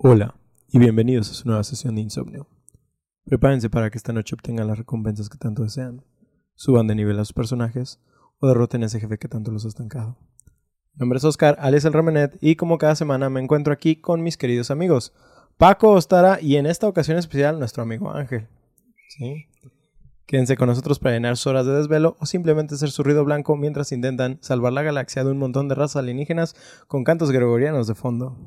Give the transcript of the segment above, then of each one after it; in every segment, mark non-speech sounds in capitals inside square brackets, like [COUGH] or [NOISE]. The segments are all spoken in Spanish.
Hola y bienvenidos a su nueva sesión de insomnio. Prepárense para que esta noche obtengan las recompensas que tanto desean, suban de nivel a sus personajes o derroten a ese jefe que tanto los ha estancado. Mi nombre es Oscar, alias el Ramenet, y como cada semana me encuentro aquí con mis queridos amigos Paco Ostara y en esta ocasión especial nuestro amigo Ángel. ¿Sí? Quédense con nosotros para llenar sus horas de desvelo o simplemente hacer su ruido blanco mientras intentan salvar la galaxia de un montón de razas alienígenas con cantos gregorianos de fondo.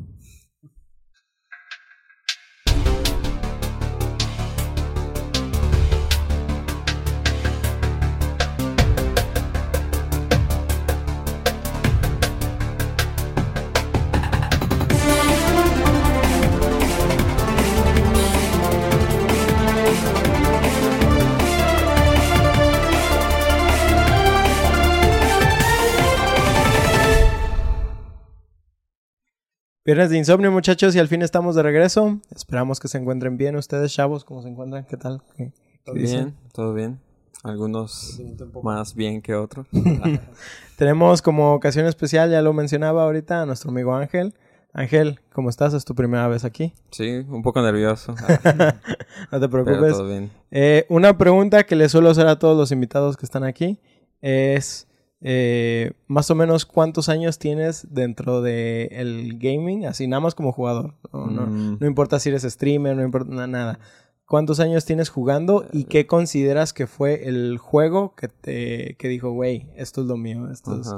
Viernes de insomnio, muchachos, y al fin estamos de regreso. Esperamos que se encuentren bien ustedes, chavos. ¿Cómo se encuentran? ¿Qué tal? ¿Qué, Todo bien, todo bien. Algunos más bien que otros. [LAUGHS] Tenemos como ocasión especial, ya lo mencionaba ahorita, a nuestro amigo Ángel. Ángel, ¿cómo estás? ¿Es tu primera vez aquí? Sí, un poco nervioso. [LAUGHS] no te preocupes. Pero todo bien. Eh, una pregunta que le suelo hacer a todos los invitados que están aquí es eh, más o menos cuántos años tienes dentro del el gaming, así nada más como jugador. No, no, Mm. no importa si eres streamer, no importa na- nada. ¿Cuántos años tienes jugando y qué consideras que fue el juego que te que dijo, güey, esto es lo mío? Esto es...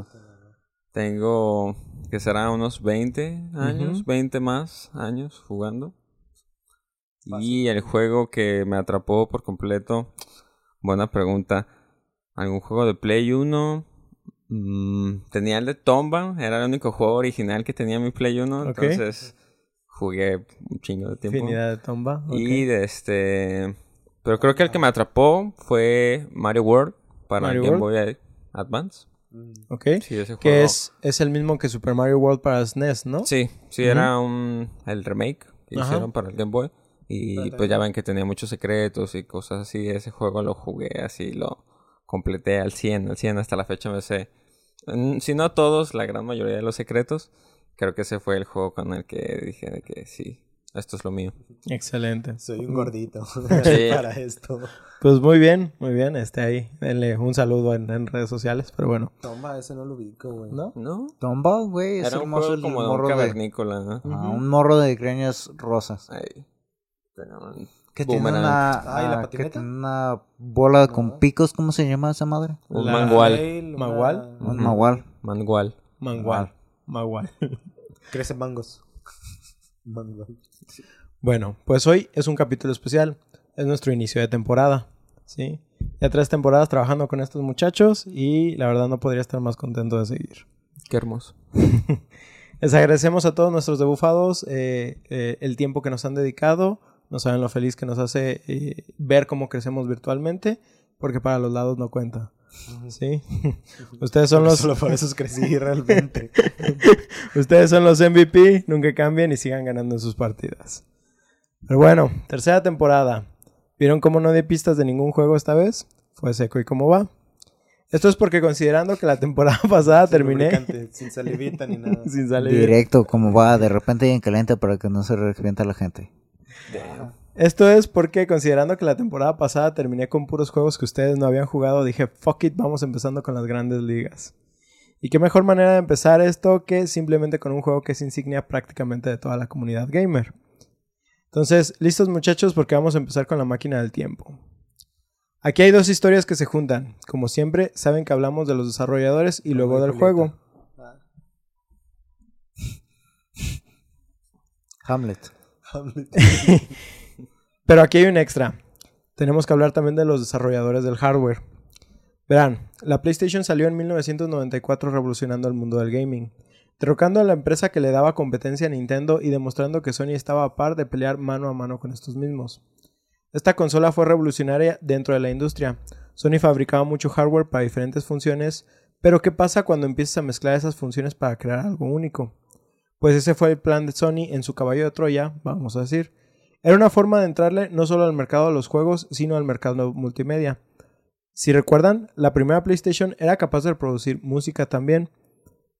Tengo que será unos 20 años, Ujú. 20 más años jugando. Y el juego que me atrapó por completo, buena pregunta. ¿Algún juego de Play 1? Mm, tenía el de Tomba, era el único juego original que tenía mi Play 1, Ok. entonces jugué un chingo de tiempo. Infinidad de tomba. Y de este. Pero creo que el que me atrapó fue Mario World para Mario Game World. Boy Advance. Ok. Sí, ese juego. Que es, es el mismo que Super Mario World para SNES, ¿no? Sí, sí, era un. El remake que Ajá. hicieron para el Game Boy. Y pues ya ven que tenía muchos secretos y cosas así. Ese juego lo jugué así, lo completé al 100, al 100 hasta la fecha me sé. Si no todos, la gran mayoría de los secretos. Creo que ese fue el juego con el que dije de que sí, esto es lo mío. Excelente. Soy un gordito [LAUGHS] Sí. para esto. Pues muy bien, muy bien. Este ahí, denle un saludo en, en redes sociales, pero bueno. Toma, ese no lo ubico, güey. ¿No? ¿No? Tomba, güey, es Era un juego el como de un morro de... cavernícola, ¿no? Ajá, un morro de greñas rosas. Ahí. Tenía Que tiene boomerang. una... Ah, ¿y la que tiene una bola con picos, ¿cómo se llama esa madre? Un La- mangual. ¿Magual? Un Ujú. magual. Mangual. Mangual. Mangual. [LAUGHS] Crece mangos. Mangual. Bueno, pues hoy es un capítulo especial. Es nuestro inicio de temporada. ¿Sí? Ya tres temporadas trabajando con estos muchachos y la verdad no podría estar más contento de seguir. Qué hermoso. [LAUGHS] Les agradecemos a todos nuestros debufados eh, eh, el tiempo que nos han dedicado. No saben lo feliz que nos hace eh, ver cómo crecemos virtualmente, porque para los lados no cuenta. ¿Sí? [LAUGHS] Ustedes son los, Solo por eso crecí [LAUGHS] realmente. ustedes son los MVP, nunca cambien y sigan ganando en sus partidas. Pero bueno, tercera temporada. ¿Vieron cómo no di pistas de ningún juego esta vez? Fue seco y cómo va. Esto es porque considerando que la temporada [LAUGHS] pasada Sin terminé Sin salivita ni nada. sin. Directo, como va, de repente y en caliente para que no se revienta la gente. Esto es porque considerando que la temporada pasada terminé con puros juegos que ustedes no habían jugado, dije, fuck it, vamos empezando con las grandes ligas. Y qué mejor manera de empezar esto que simplemente con un juego que es insignia prácticamente de toda la comunidad gamer. Entonces, listos muchachos porque vamos a empezar con la máquina del tiempo. Aquí hay dos historias que se juntan. Como siempre, saben que hablamos de los desarrolladores y luego del juego. Hamlet. [LAUGHS] Pero aquí hay un extra. Tenemos que hablar también de los desarrolladores del hardware. Verán, la PlayStation salió en 1994 revolucionando el mundo del gaming, derrocando a la empresa que le daba competencia a Nintendo y demostrando que Sony estaba a par de pelear mano a mano con estos mismos. Esta consola fue revolucionaria dentro de la industria. Sony fabricaba mucho hardware para diferentes funciones, pero ¿qué pasa cuando empiezas a mezclar esas funciones para crear algo único? Pues ese fue el plan de Sony en su caballo de Troya, vamos a decir. Era una forma de entrarle no solo al mercado de los juegos, sino al mercado multimedia. Si recuerdan, la primera PlayStation era capaz de producir música también.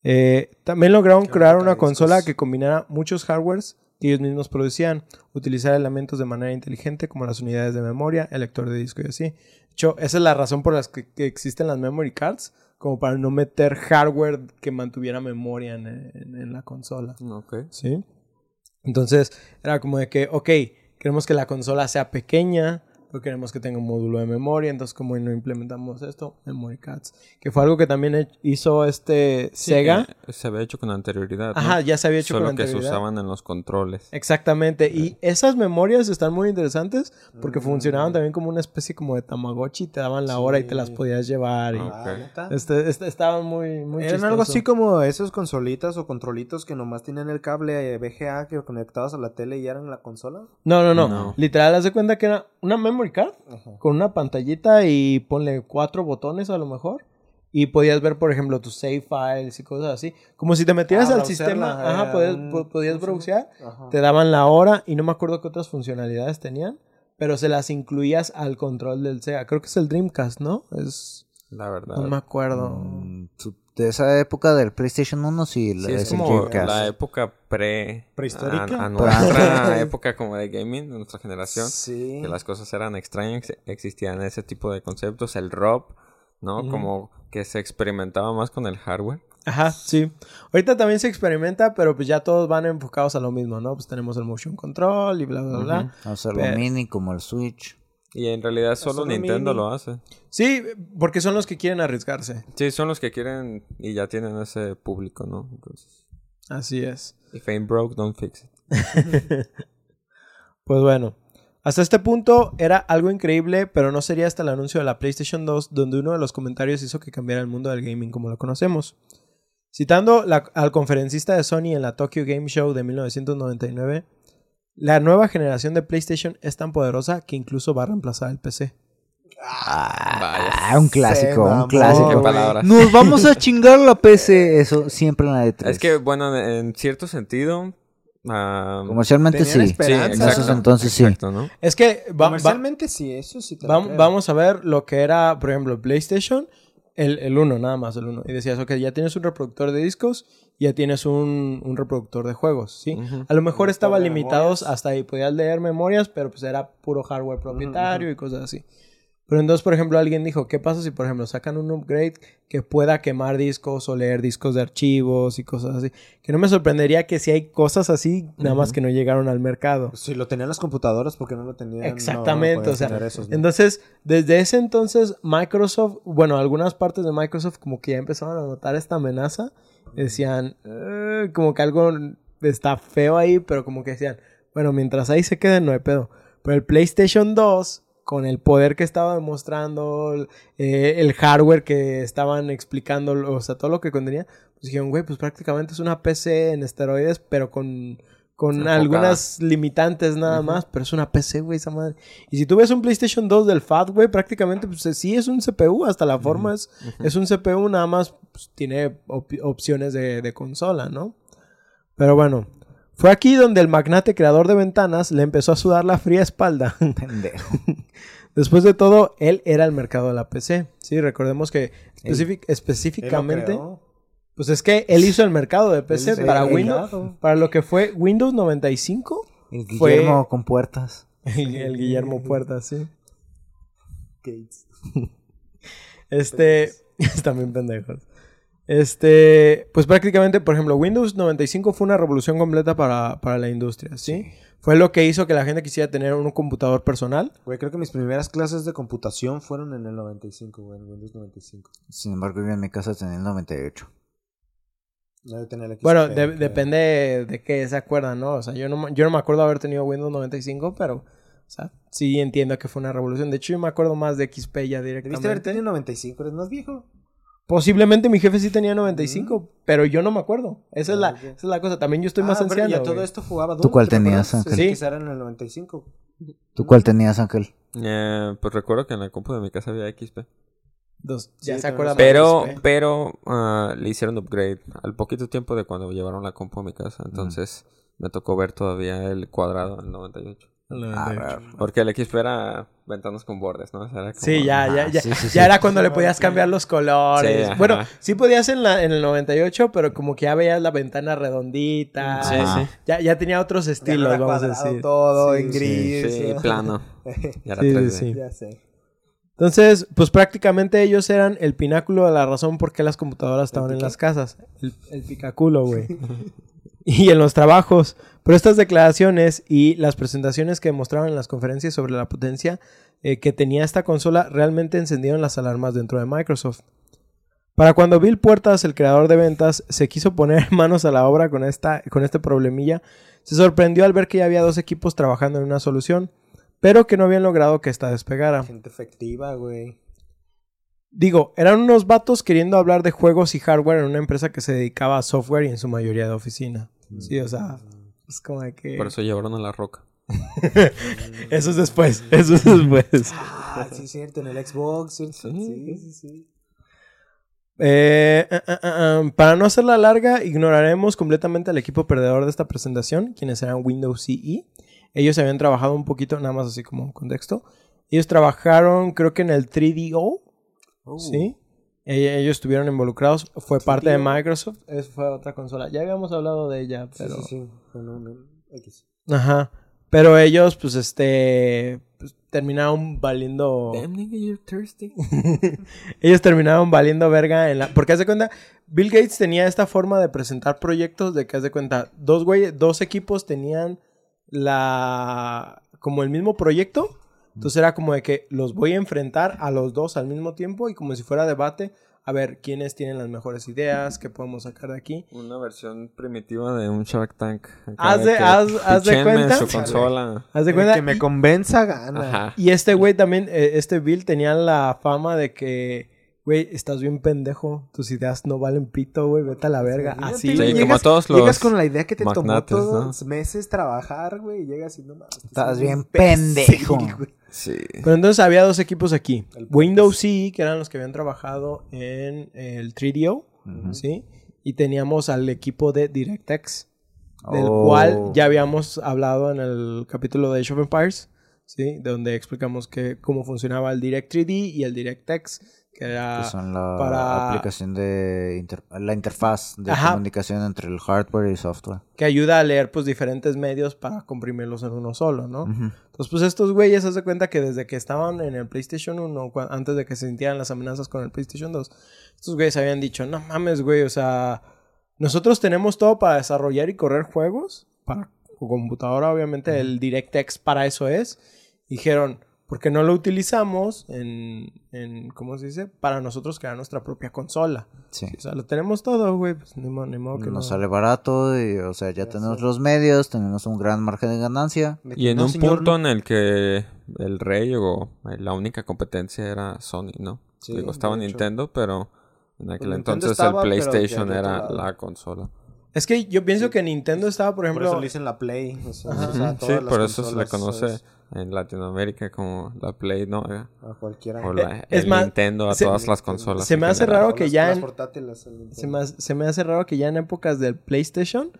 Eh, también lograron crear una consola que combinara muchos hardwares que ellos mismos producían, utilizar elementos de manera inteligente como las unidades de memoria, el lector de disco y así. De hecho, esa es la razón por la que existen las memory cards, como para no meter hardware que mantuviera memoria en, en- en la consola. Ok. ¿Sí? Entonces, era como de que, ok, queremos que la consola sea pequeña, pero queremos que tenga un módulo de memoria, entonces como no implementamos esto, memory cards, que fue algo que también hizo este Sega. Que se había hecho con anterioridad. ¿no? Ajá, ya se había hecho Solo con que se anterioridad. usaban en los controles. Exactamente, y esas memorias están muy interesantes porque funcionaban también como una especie como de Tamagotchi, te daban la hora y te las podías llevar y Ah, ¿neta? este, este- estaban muy, muy Eran algo así como esos consolitas o controlitos que nomás tienen el cable VGA que conectados a la tele y eran la consola. No, no, no, No. literal, haz de cuenta que era una memory card Ajá. con una pantallita y ponle cuatro botones a lo mejor. Y podías ver, por ejemplo, tus save files y cosas así. Como si te metieras Ah, al sistema, eh, ajá, podías, un- po- podías ¿cómo se browsear, Ajá. te daban la hora y no me acuerdo qué otras funcionalidades tenían, pero se las incluías al control del Sega. Creo que es el Dreamcast, ¿no? Es... La verdad. No me acuerdo. Mm, De esa época del PlayStation 1, sí, la- Sí, es es el como Dreamcast. la época pre... ¿Prehistórica? A, a nuestra [LAUGHS] época como de gaming, de nuestra generación. Sí. Que las cosas eran extrañas, ex- existían ese tipo de conceptos. El ROP, ¿no? Como que se experimentaba más con el hardware. Ajá, sí. Ahorita también se experimenta, pero pues ya todos van enfocados a lo mismo, ¿no? Pues tenemos el motion control y bla, bla, bla. Hacerlo Pero- Pues mini como el Switch. Y en realidad solo solo Nintendo mini. lo hace. Sí, porque son los que quieren arriesgarse. Sí, son los que quieren y ya tienen ese público, ¿no? Entonces, Así es. if ain't broke, don't fix it. [LAUGHS] Pues bueno, hasta este punto era algo increíble, pero no sería hasta el anuncio de la PlayStation 2 donde uno de los comentarios hizo que cambiara el mundo del gaming como lo conocemos. Citando la- al conferencista de Sony en la Tokyo Game Show de 1999, la nueva generación de PlayStation es tan poderosa que incluso va a reemplazar el PC. Vaya. Ah, un clásico, un clásico. Nos vamos a chingar la PC, [LAUGHS] eso siempre en la E3. Es que, bueno, en cierto sentido... Comercialmente sí. sí, esperanza. En exacto, esos entonces sí. ¿no? Es que va- va- Comercialmente sí, eso sí te vamos a ver lo que era, por ejemplo, PlayStation, el, el 1, nada más el 1. Y decías, ok, ya tienes un reproductor de discos, ya tienes un, un reproductor de juegos, ¿sí? Ujú. A lo mejor estaba limitados memorias. hasta ahí, podías leer memorias, pero pues era puro hardware propietario y cosas así. Pero entonces, por ejemplo, alguien dijo, ¿qué pasa si, por ejemplo, sacan un upgrade que pueda quemar discos o leer discos de archivos y cosas así? Que no me sorprendería que si hay cosas así, nada más que no llegaron al mercado. Pues Si lo tenían las computadoras, porque no lo tenían? Exactamente, no, no o sea, esos, ¿no? Entonces, desde ese entonces, Microsoft, bueno, algunas partes de Microsoft como que ya empezaron a notar esta amenaza. Decían, "Eh, como que algo está feo ahí, pero como que decían, bueno, mientras ahí se queden, no hay pedo. Pero el PlayStation 2, con el poder que estaba demostrando, eh, el hardware que estaban explicando, o sea, todo lo que contenía, pues dijeron, güey, pues prácticamente es una PC en esteroides, pero con, con Enfocada. algunas limitantes nada más, pero es una PC, güey, esa madre. Y si tú ves un PlayStation 2 del FAT, güey, prácticamente pues sí es un CPU, hasta la forma es, es un CPU, nada más pues, tiene op- opciones de, de consola, ¿no? Pero bueno, fue aquí donde el magnate creador de ventanas le empezó a sudar la fría espalda. [LAUGHS] Pendejo. Después de todo, él era el mercado de la PC. Sí, recordemos que específicamente. Pues es que él hizo el mercado de PC para el Windows, para lo que fue Windows 95. El Fue- Guillermo con puertas. [LAUGHS] El, el Guillermo Puerta, sí. Gates. [LAUGHS] Este, [LAUGHS] están bien pendejos. Este, pues prácticamente, por ejemplo, Windows 95 fue una revolución completa para, para la industria, ¿sí? Fue lo que hizo que la gente quisiera tener un computador personal. Güey, creo que mis primeras clases de computación fueron en el 95, güey, en Windows 95. Sin embargo, yo en mi casa tenía el 98. No debe tener el XP, Bueno, de- depende de qué se acuerdan, ¿no? O sea, yo no, me- yo no me acuerdo haber tenido Windows 95, pero, o sea, sí entiendo que fue una revolución. De hecho, yo me acuerdo más de XP ya Debiste haber directamente. tenido 95, eres más viejo. Posiblemente mi jefe sí tenía 95, pero yo no me acuerdo. Esa es, la, Ah, esa es la cosa. También yo estoy Ah, más pero anciano. ya todo güey. esto jugaba ¿Tú cuál ¿te tenías? Ángel? Sí, quizá era en el 95. ¿Tú cuál tenías, Ángel? Eh, pues recuerdo que en la compu de mi casa había XP. Dos- Sí, ya se también acuerda los- más de Pero, pero ah, le hicieron upgrade al poquito tiempo de cuando llevaron la compu a mi casa. Entonces me tocó ver todavía el cuadrado, el 98. al 98. Porque el XP era ventanas con bordes, ¿no? O sea, era como- Sí, ya, ya, ya. sí, sí, sí. Ya era cuando le podías cambiar los colores. Sí, bueno, sí podías en, la, en el 98, pero como que ya veías la ventana redondita. Sí, sí. Ya, ya tenía otros Ya no estilos, era vamos a decir. todo Sí, en sí, gris. Sí, ¿no? plano. [LAUGHS] Ya era Sí, sí, 3D. sí. ya sé. Entonces, pues prácticamente ellos eran el pináculo de la razón por qué las computadoras estaban en las casas. El, el picaculo, güey. y en los trabajos. Pero estas declaraciones y las presentaciones que mostraban en las conferencias sobre la potencia eh, que tenía esta consola realmente encendieron las alarmas dentro de Microsoft. Para cuando Bill Puertas, el creador de ventas, se quiso poner [LAUGHS] manos a la obra con, esta, con este problemilla, se sorprendió al ver que ya había dos equipos trabajando en una solución, pero que no habían logrado que esta despegara. Gente efectiva, güey. Digo, eran unos vatos queriendo hablar de juegos y hardware en una empresa que se dedicaba a software y en su mayoría de oficina. Sí, o sea, es como de que... Por eso llevaron a la roca. [LAUGHS] Eso es después, eso es después. [LAUGHS] Ah, sí, es cierto, en el Xbox. Sí. Sí, sí, sí. Eh, ah, ah, ah, para no hacerla larga, ignoraremos completamente al equipo perdedor de esta presentación, quienes eran Windows CE. Ellos habían trabajado un poquito, nada más así como contexto. Ellos trabajaron, creo que en el 3DO, Oh. ¿sí? E- Ellos estuvieron involucrados, fue parte de 3DO. Microsoft, es, fue otra consola. Ya habíamos hablado de ella, Sí, pero... sí, sí. Bueno, no, X. Ajá. Pero ellos, pues, este... pues, terminaron valiendo... Damn nigga, you're thirsty. [LAUGHS] ellos terminaron valiendo verga en la... Porque haz de cuenta, Bill Gates tenía esta forma de presentar proyectos de que haz de cuenta, dos güey, dos equipos tenían la... como el mismo proyecto. Entonces era como de que los voy a enfrentar a los dos al mismo tiempo y como si fuera debate, a ver quiénes tienen las mejores ideas, qué podemos sacar de aquí. Una versión primitiva de un Shark Tank. Haz de- haz- haz de cuenta. su consola. Haz de El cuenta. que me convenza, gana. Ajá. Y este güey también, eh, este Bill tenía la fama de que, güey, estás bien pendejo, tus ideas no valen pito, güey, vete a la verga. Así, Sí, güey, como todos los Llegas con la idea que te tomó magnates, ¿no? todos meses trabajar, güey, y llegas y no mames. Estás bien pendejo. Sí. Pero entonces había dos equipos aquí. El Windows CE, que eran los que habían trabajado en el 3DO, Ujú. ¿sí? Y teníamos al equipo de DirectX, del Oh. cual ya habíamos hablado en el capítulo de Age of Empires, ¿sí? Donde explicamos que, cómo funcionaba el Direct 3D y el DirectX, que era... Que son la para- aplicación de inter- la interfaz de Ajá. comunicación entre el hardware y el software. que ayuda a leer pues diferentes medios para comprimirlos en uno solo, ¿no? Entonces pues estos güeyes haz de cuenta que desde que estaban en el PlayStation 1, cua- antes de que se sintieran las amenazas con el PlayStation 2, estos güeyes habían dicho, no mames, güey, o sea, nosotros tenemos todo para desarrollar y correr juegos, para computadora obviamente el DirectX para eso es, dijeron, ¿por qué no lo utilizamos en, en, ¿cómo se dice? Para nosotros crear nuestra propia consola. Sí. O sea, lo tenemos todo, güey, pues ni modo, ni modo que Nos no. sale barato y, o sea, ya tenemos los medios, tenemos un gran margen de ganancia. De Y en no, un señor, punto en el que el rey o la única competencia era Sony, ¿no? Sí, Digo, estaba. Nintendo, pero en aquel Nintendo entonces estaba, el PlayStation era la consola. Es que yo pienso que Nintendo estaba, por Por eso ejemplo, le dicen la Play. o sea, Ajá. o sea, Ujú, todas sí, las por eso se le conoce ¿sabes? En Latinoamérica como la Play, ¿no? Eh, A cualquiera. O la, es el más, Nintendo a se- todas las consolas. se me hace general. raro que ya en- se me, se me hace raro que ya en épocas del PlayStation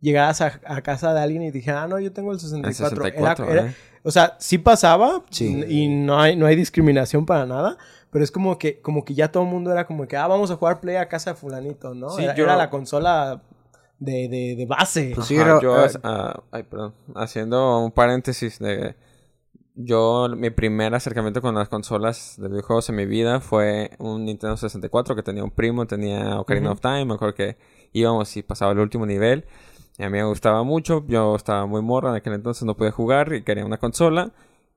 llegaras a, a casa de alguien y dijera, ah, no, yo tengo el 64. El Era- 64, era- ¿eh? O sea, sí pasaba Sí. y no hay, no hay discriminación para nada, pero es como que, como que ya todo el mundo era como que, ah, vamos a jugar Play a casa de fulanito, ¿no? Sí, era, yo- era la consola de, de, de base. Pues sí, Ajá, yo, eh, ah, ay, perdón, haciendo un paréntesis de... Yo, mi primer acercamiento con las consolas de videojuegos en mi vida fue un Nintendo 64 que tenía un primo, tenía Ocarina Ujú. of Time, me acuerdo que íbamos y pasaba el último nivel. Y a mí me gustaba mucho, yo estaba muy morra en aquel entonces, no podía jugar y quería una consola.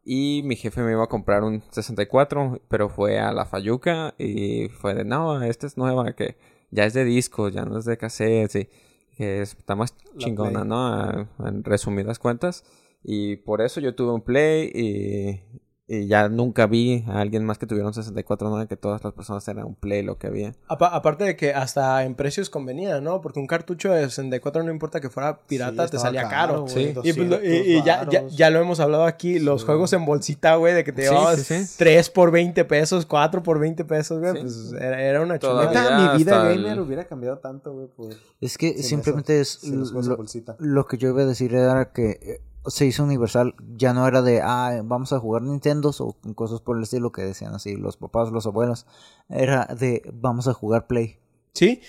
Y mi jefe me iba a comprar un 64, pero fue a la Fayuca y fue de, no, esta es nueva, que ya es de discos, ya no es de cassette, y que es- está más La chingona, Play. ¿no? A- en resumidas cuentas. Y por eso yo tuve un Play y, y ya nunca vi a alguien más que tuviera un 64, ¿no? Que todas las personas eran un Play lo que había. Apa- aparte de que hasta en precios convenía, ¿no? Porque un cartucho de 64 no importa que fuera pirata, Sí, te salía caro. güey, Sí. Y, pues, y- y 200 ya, ya, ya lo hemos hablado aquí, los Sí. juegos en bolsita, güey, de que te Sí, llevabas sí, sí. 3 por 20 pesos, 4 por 20 pesos, güey, Sí. pues era, era una chulada. Mi vida gamer el- hubiera cambiado tanto, güey. Es que simplemente eso, es lo que yo iba a decir era que eh, se hizo universal. Ya no era de, ah, vamos a jugar Nintendo o cosas por el estilo que decían así los papás, los abuelos. Era de, vamos a jugar Play. Sí.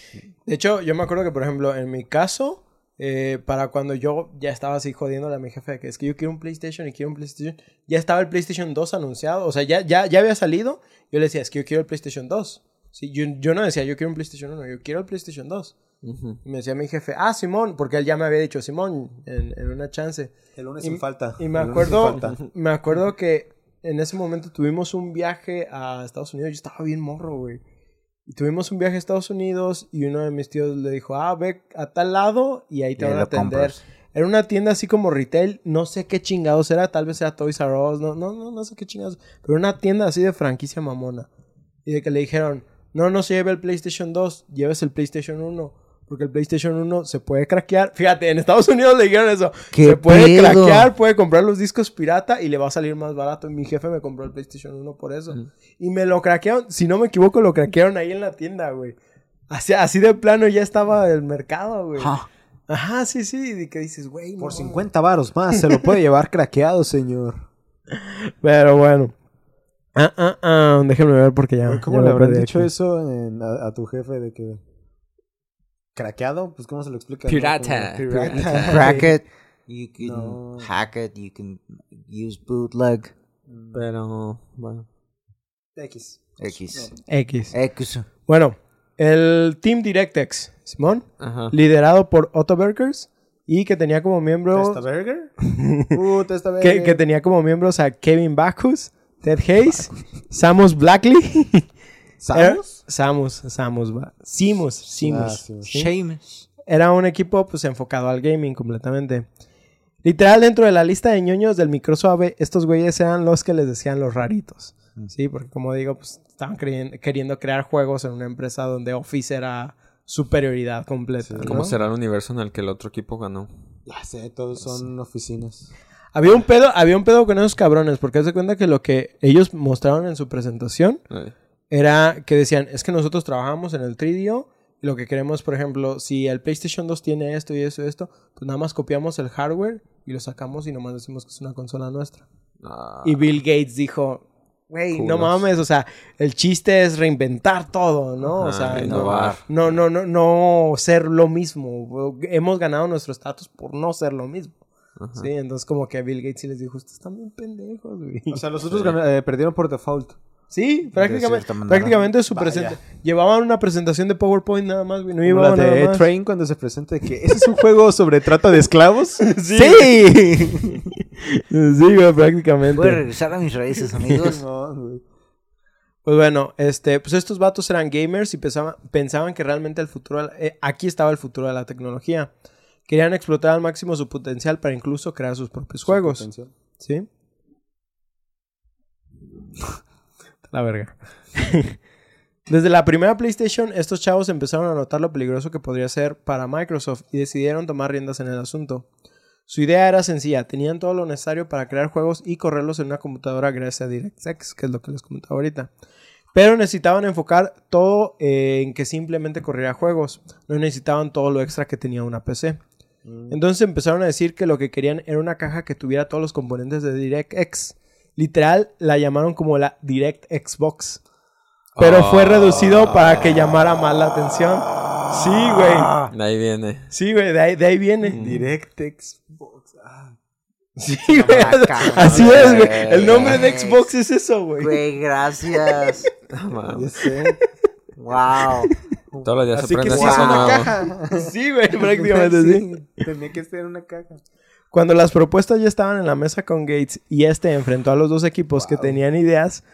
De hecho, yo me acuerdo que, por ejemplo, en mi caso, eh, para cuando yo ya estaba así jodiéndole a mi jefe que es que yo quiero un PlayStation y quiero un PlayStation, ya estaba el PlayStation 2 anunciado. O sea, ya, ya, ya había salido. Yo le decía, es que yo quiero el PlayStation 2. Sí, yo, yo no decía, yo quiero un PlayStation 1, yo quiero el PlayStation 2. Ujú. Y me decía mi jefe, ah, Simón, porque él ya me había dicho, Simón, en, en una chance. El lunes Y- sin falta. Y me El acuerdo, [LAUGHS] me acuerdo que en ese momento tuvimos un viaje a Estados Unidos. Yo estaba bien morro, güey. Y tuvimos un viaje a Estados Unidos y uno de mis tíos le dijo, ah, ve a tal lado y ahí te Y van a atender. compras. Era una tienda así como retail, no sé qué chingados era, tal vez era Toys R Us, no, no, no, no sé qué chingados, pero una tienda así de franquicia mamona. Y de que le dijeron, no, no se lleve el PlayStation 2, lleves el PlayStation 1. Porque el PlayStation 1 se puede craquear. Fíjate, en Estados Unidos le dijeron eso. ¿Qué se puede pedo? craquear, puede comprar los discos pirata y le va a salir más barato. Y mi jefe me compró el PlayStation 1 por eso. Y me lo craquearon, si no me equivoco, lo craquearon ahí en la tienda, güey. Así, así de plano ya estaba el mercado, güey. Ajá, sí, sí. Y que dices, güey. no Por mames. 50 varos más se lo puede llevar craqueado, señor. [LAUGHS] Pero bueno. Ah, ah, ah. Déjenme ver porque ya. ¿Cómo ya le me habrán dicho aquí. eso en- a, a tu jefe de que... ¿Craqueado? Pues ¿cómo se lo explica? no? Pirata. [LAUGHS] Crack it. You can No. hack it. You can use bootleg. Pero, bueno. X. X. X. X. Bueno, el Team DirectX, Simón, Ajá. liderado por Otto Berkers y que tenía como miembros ¿Testa Burger? Uh, Testa [LAUGHS] que, Burger. que tenía como miembros a Kevin Bacchus, Ted Hayes, Samus Blackley. ¿Samus? Samus, Samus, va. Simus, Simus. Ah. Seamus. Era un equipo pues enfocado al gaming completamente. Literal, dentro de la lista de ñoños del micro suave, estos güeyes eran los que les decían los raritos. Sí, porque como digo, pues estaban queriendo crear juegos en una empresa donde Office era superioridad completa. ¿no? ¿Cómo será el universo en el que el otro equipo ganó? Ya sé, todos son oficinas. Había un pedo, había un pedo con esos cabrones, porque haz de cuenta que lo que ellos mostraron en su presentación Ay, era que decían, es que nosotros trabajamos en el 3DO y lo que queremos, por ejemplo, si el PlayStation 2 tiene esto y eso y esto, pues nada más copiamos el hardware y lo sacamos y nomás decimos que es una consola nuestra. ah, Y Bill Gates dijo, güey, no mames, o sea, el chiste es reinventar todo, ¿no? o sea, innovar. no, no, no, no ser lo mismo. Hemos ganado nuestro estatus por no ser lo mismo. Ajá. Sí, entonces como que a Bill Gates sí les dijo, ustedes están bien pendejos, güey. O sea, los [LAUGHS] otros eh, perdieron por default. Sí, prácticamente, prácticamente su presente. Llevaban una presentación de PowerPoint nada más, güey. No Como la llevaban nada de más. Train cuando se presenta de que ese es un juego sobre trata de esclavos. [LAUGHS] Sí. sí, güey, prácticamente. Voy a regresar a mis raíces, amigos. [LAUGHS] No, güey. Pues bueno, este, pues estos vatos eran gamers y pensaban, pensaban que realmente el futuro, eh, aquí estaba el futuro de la tecnología. Querían explotar al máximo su potencial para incluso crear sus propios juegos. Potencial. ¿Sí? [LAUGHS] La verga. [LAUGHS] Desde la primera PlayStation, estos chavos empezaron a notar lo peligroso que podría ser para Microsoft y decidieron tomar riendas en el asunto. Su idea era sencilla, tenían todo lo necesario para crear juegos y correrlos en una computadora gracias a DirectX, que es lo que les comentaba ahorita. Pero necesitaban enfocar todo eh, en que simplemente corriera juegos, no necesitaban todo lo extra que tenía una PC. Entonces empezaron a decir que lo que querían era una caja que tuviera todos los componentes de DirectX. Literal, la llamaron como la Direct Xbox. Pero fue reducido para que llamara más la atención. Sí, güey. De ahí viene. Sí, güey, de ahí, de ahí viene. DirectX. Xbox. Ah. Sí, [LAUGHS] güey. Así güey. es, güey. El nombre de Xbox es eso, güey. Güey, gracias. [LAUGHS] No Ya [LAUGHS] mames. sé. Wow. Todos los días Así que sí es una nuevo. caja. [LAUGHS] Sí, güey, [LAUGHS] prácticamente sí. [LAUGHS] Tenía que ser una caja. Cuando las propuestas ya estaban en la mesa con Gates y este enfrentó a los dos equipos que tenían ideas,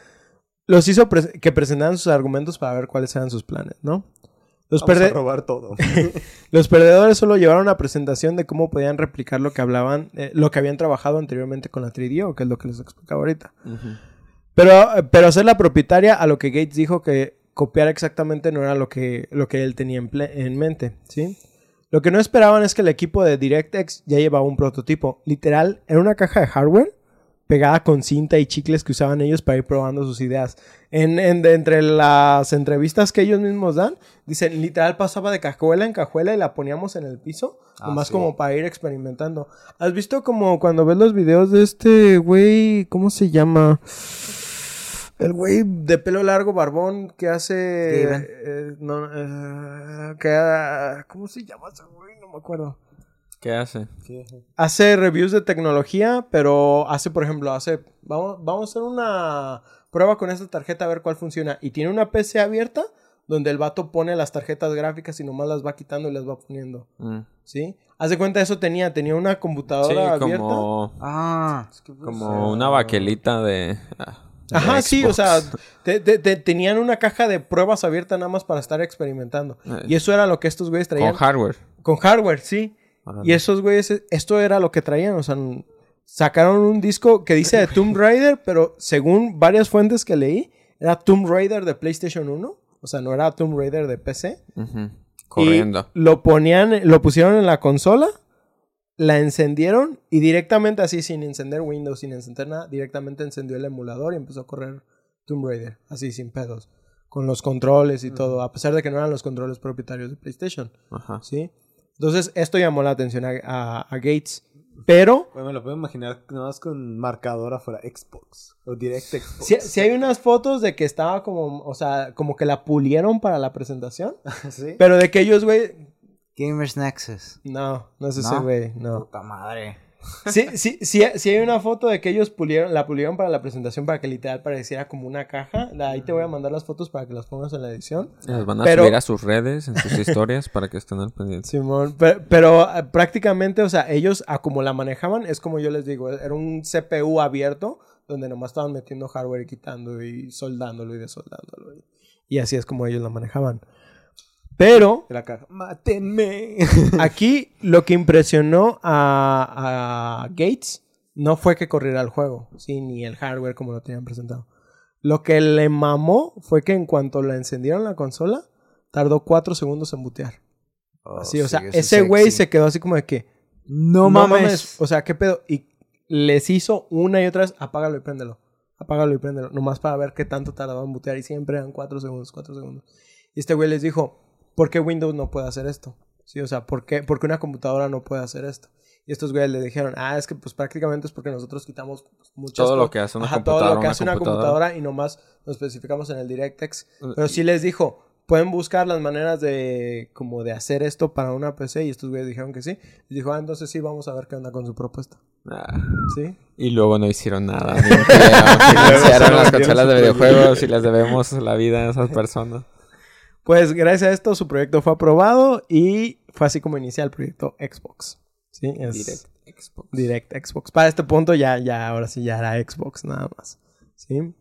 los hizo que presentaran sus argumentos para ver cuáles eran sus planes, ¿no? Los, Vamos a perde- robar todo. los perdedores solo llevaron una presentación de cómo podían replicar lo que hablaban, eh, lo que habían trabajado anteriormente con la 3DO, que es lo que les explicaba ahorita. Pero, pero hacer la propietaria a lo que Gates dijo que copiar exactamente no era lo que, lo que él tenía en, mente, ¿sí? Lo que no esperaban es que el equipo de DirectX ya llevaba un prototipo. Literal, era una caja de hardware, pegada con cinta y chicles que usaban ellos para ir probando sus ideas. En, entre las entrevistas que ellos mismos dan, dicen, literal pasaba de cajuela en cajuela y la poníamos en el piso, Ah, sí. como para ir experimentando. ¿Has visto como cuando ves los videos de este güey, ¿cómo se llama? El güey de pelo largo, barbón, que hace... Eh, no, eh, que, ah, ¿Cómo se llama ese güey? No me acuerdo. ¿Qué hace? Hace reviews de tecnología, pero hace, por ejemplo, hace... Vamos, vamos a hacer una prueba con esta tarjeta a ver cuál funciona. Y tiene una PC abierta donde el vato pone las tarjetas gráficas y nomás las va quitando y las va poniendo. Mm. ¿Sí? Haz de cuenta, eso tenía. Tenía una Sí, computadora abierta. como, Ah, como una baquelita de... ah, Ajá, sí, o sea, te- te- te- tenían una caja de pruebas abierta nada más para estar experimentando. Eh. Y eso era lo que estos güeyes traían. Con hardware. Con hardware, sí. Y esos güeyes, esto era lo que traían, o sea, sacaron un disco que dice de Tomb Raider, pero según varias fuentes que leí, era Tomb Raider de PlayStation 1, o sea, no era Tomb Raider de PC. Corriendo. Y lo ponían, lo pusieron en la consola, la encendieron y directamente así, sin encender Windows, sin encender nada, directamente encendió el emulador y empezó a correr Tomb Raider, así sin pedos, con los controles y todo, a pesar de que no eran los controles propietarios de PlayStation. Ajá. ¿sí? Entonces, esto llamó la atención a, a- a Gates. Pero, Bueno, me lo puedo imaginar nada más con marcador afuera. Xbox. O Direct Xbox. si, si hay unas fotos de que estaba como, o sea, como que la pulieron para la presentación. [LAUGHS] ¿Sí? Pero de que ellos, güey, Gamers Nexus. no, no es ese ¿No? güey, no. Puta madre. Sí, sí, sí, sí hay una foto de que ellos pulieron, la pulieron para la presentación para que literal pareciera como una caja. La- Ahí te voy a mandar las fotos para que las pongas en la edición. Las van a Pero- subir a sus redes, en sus historias, para que estén al pendiente. Simón, pe- pero, eh, prácticamente, o sea, ellos a como la manejaban, es como yo les digo, era un CPU abierto donde nomás estaban metiendo hardware y quitando y soldándolo y desoldándolo. Y, y así es como ellos la manejaban. Pero De la caja. ¡Mátenme! [LAUGHS] aquí lo que impresionó a, a Gates no fue que corriera el juego, sí, ni el hardware como lo tenían presentado. Lo que le mamó fue que en cuanto le encendieron la consola, tardó cuatro segundos en bootear. Oh, Así, o sea, ese güey se quedó así como de que. No mames. O sea, ¿qué pedo? Y les hizo una y otra vez, apágalo y préndelo. Apágalo y préndelo. Nomás para ver qué tanto tardaba en bootear. Y siempre eran cuatro segundos, cuatro segundos. Y este güey les dijo, ¿por qué Windows no puede hacer esto? Sí, o sea, ¿por qué, por qué una computadora no puede hacer esto? Y estos güeyes le dijeron, ah, es que pues prácticamente es porque nosotros quitamos pues, muchas Todo lo que hace una Ajá, computadora. todo lo que hace una computadora. computadora y nomás lo especificamos en el DirectX. Uh, Pero sí les dijo, pueden buscar las maneras de como de hacer esto para una PC y estos güeyes dijeron que sí. Y dijo, ah, entonces sí, vamos a ver qué onda con su propuesta. Ah, ¿Sí? y luego no hicieron nada. [LAUGHS] Ni financiaron las consolas de videojuegos y les debemos la vida a esas personas. Pues gracias a esto su proyecto fue aprobado y fue así como inicia el proyecto Xbox. Sí, es Direct Xbox. Direct Xbox. Para este punto ya, ya, ahora sí ya era Xbox nada más. ¿Sí?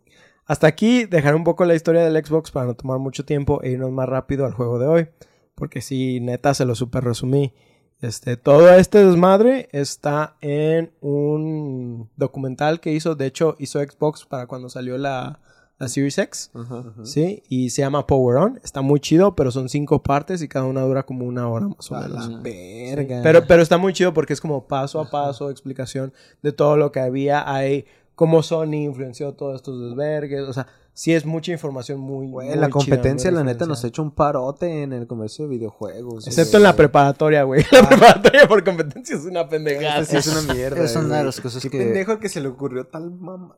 Hasta aquí dejaré un poco la historia del Xbox para no tomar mucho tiempo e irnos más rápido al juego de hoy. Porque sí, neta, se lo super resumí. Este, todo este desmadre está en un documental que hizo, de hecho, hizo Xbox para cuando salió la, la Series X. Ajá. ¿Sí? Y se llama Power On. Está muy chido, pero son cinco partes y cada una dura como una hora más o A menos. la verga. Pero, pero está muy chido porque es como paso a paso, explicación de todo lo que había ahí, cómo Sony influenció todos estos desvergues, o sea, sí es mucha información muy... Güey, muy la competencia, la neta, nos ha hecho un parote en el comercio de videojuegos. Excepto en la preparatoria, güey. La preparatoria por competencia es una pendejada. Sí es una [LAUGHS] mierda. Es una de las cosas Qué que- pendejo que se le ocurrió tal mamá.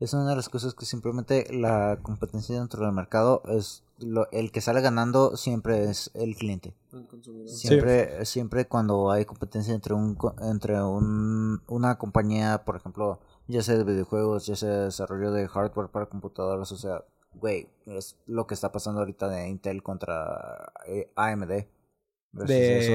Es una de las cosas que simplemente la competencia dentro del mercado es lo, el que sale ganando siempre es el cliente. Siempre, siempre cuando hay competencia entre un co- entre un, una compañía, por ejemplo, ya sea de videojuegos, ya sea de desarrollo de hardware para computadoras, o sea, güey, es lo que está pasando ahorita de Intel contra eh, AMD. versus eso,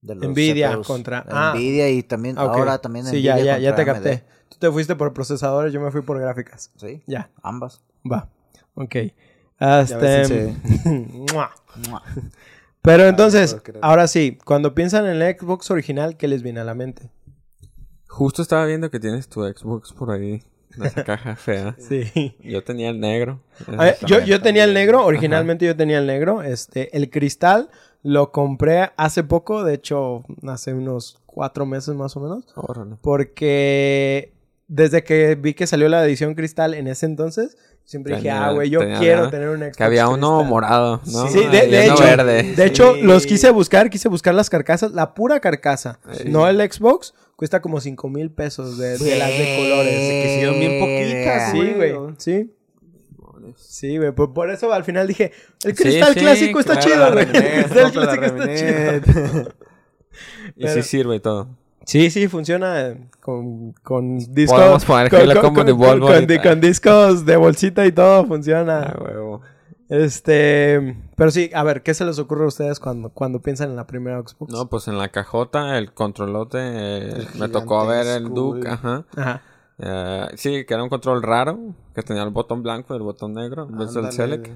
De... de los Nvidia CPUs. contra- ah. Nvidia y también Ah, ahora también Sí, Nvidia ya, ya, ya te AMD. capté. Tú te fuiste por procesadores, yo me fui por gráficas. Sí, Ya, ambas. va. Ok. ves, Este... [LAUGHS] Pero entonces, ahora sí, cuando piensan en el Xbox original, ¿qué les viene a la mente? Justo estaba viendo que tienes tu Xbox por ahí. En esa [LAUGHS] caja fea. Sí. Yo tenía el negro. Ver, yo, yo tenía el negro, Ajá. originalmente yo tenía el negro. Este, el cristal lo compré hace poco, de hecho, hace unos cuatro meses más o menos. Órale. Porque desde que vi que salió la edición cristal en ese entonces, siempre dije, ah, güey, yo tenía- quiero tener un Xbox Que había uno cristal. morado, ¿no? Sí, de, de hecho, verde. de hecho, Sí. los quise buscar, quise buscar las carcasas, la pura carcasa, Sí. no el Xbox, cuesta como 5 mil pesos de, de las de colores. Que hicieron bien poquitas, Sí, güey, sí. Sí, güey, por, por eso al final dije, el cristal sí, clásico está claro, chido, güey. [LAUGHS] El cristal clásico está chido. [LAUGHS] Y Pero- sí sirve y todo. Sí, sí, funciona eh, con, con discos. Podemos poner con, con- como de Volvo con- discos de bolsita y todo funciona. Ah, huevo. Este, pero sí, a ver, ¿qué se les ocurre a ustedes cuando, cuando piensan en la primera Xbox? No, pues en la cajota, el controlote, eh, El me tocó ver el Duke, ajá. Ajá. Eh, sí, que era un control raro, que tenía el botón blanco y el botón negro, en vez del select.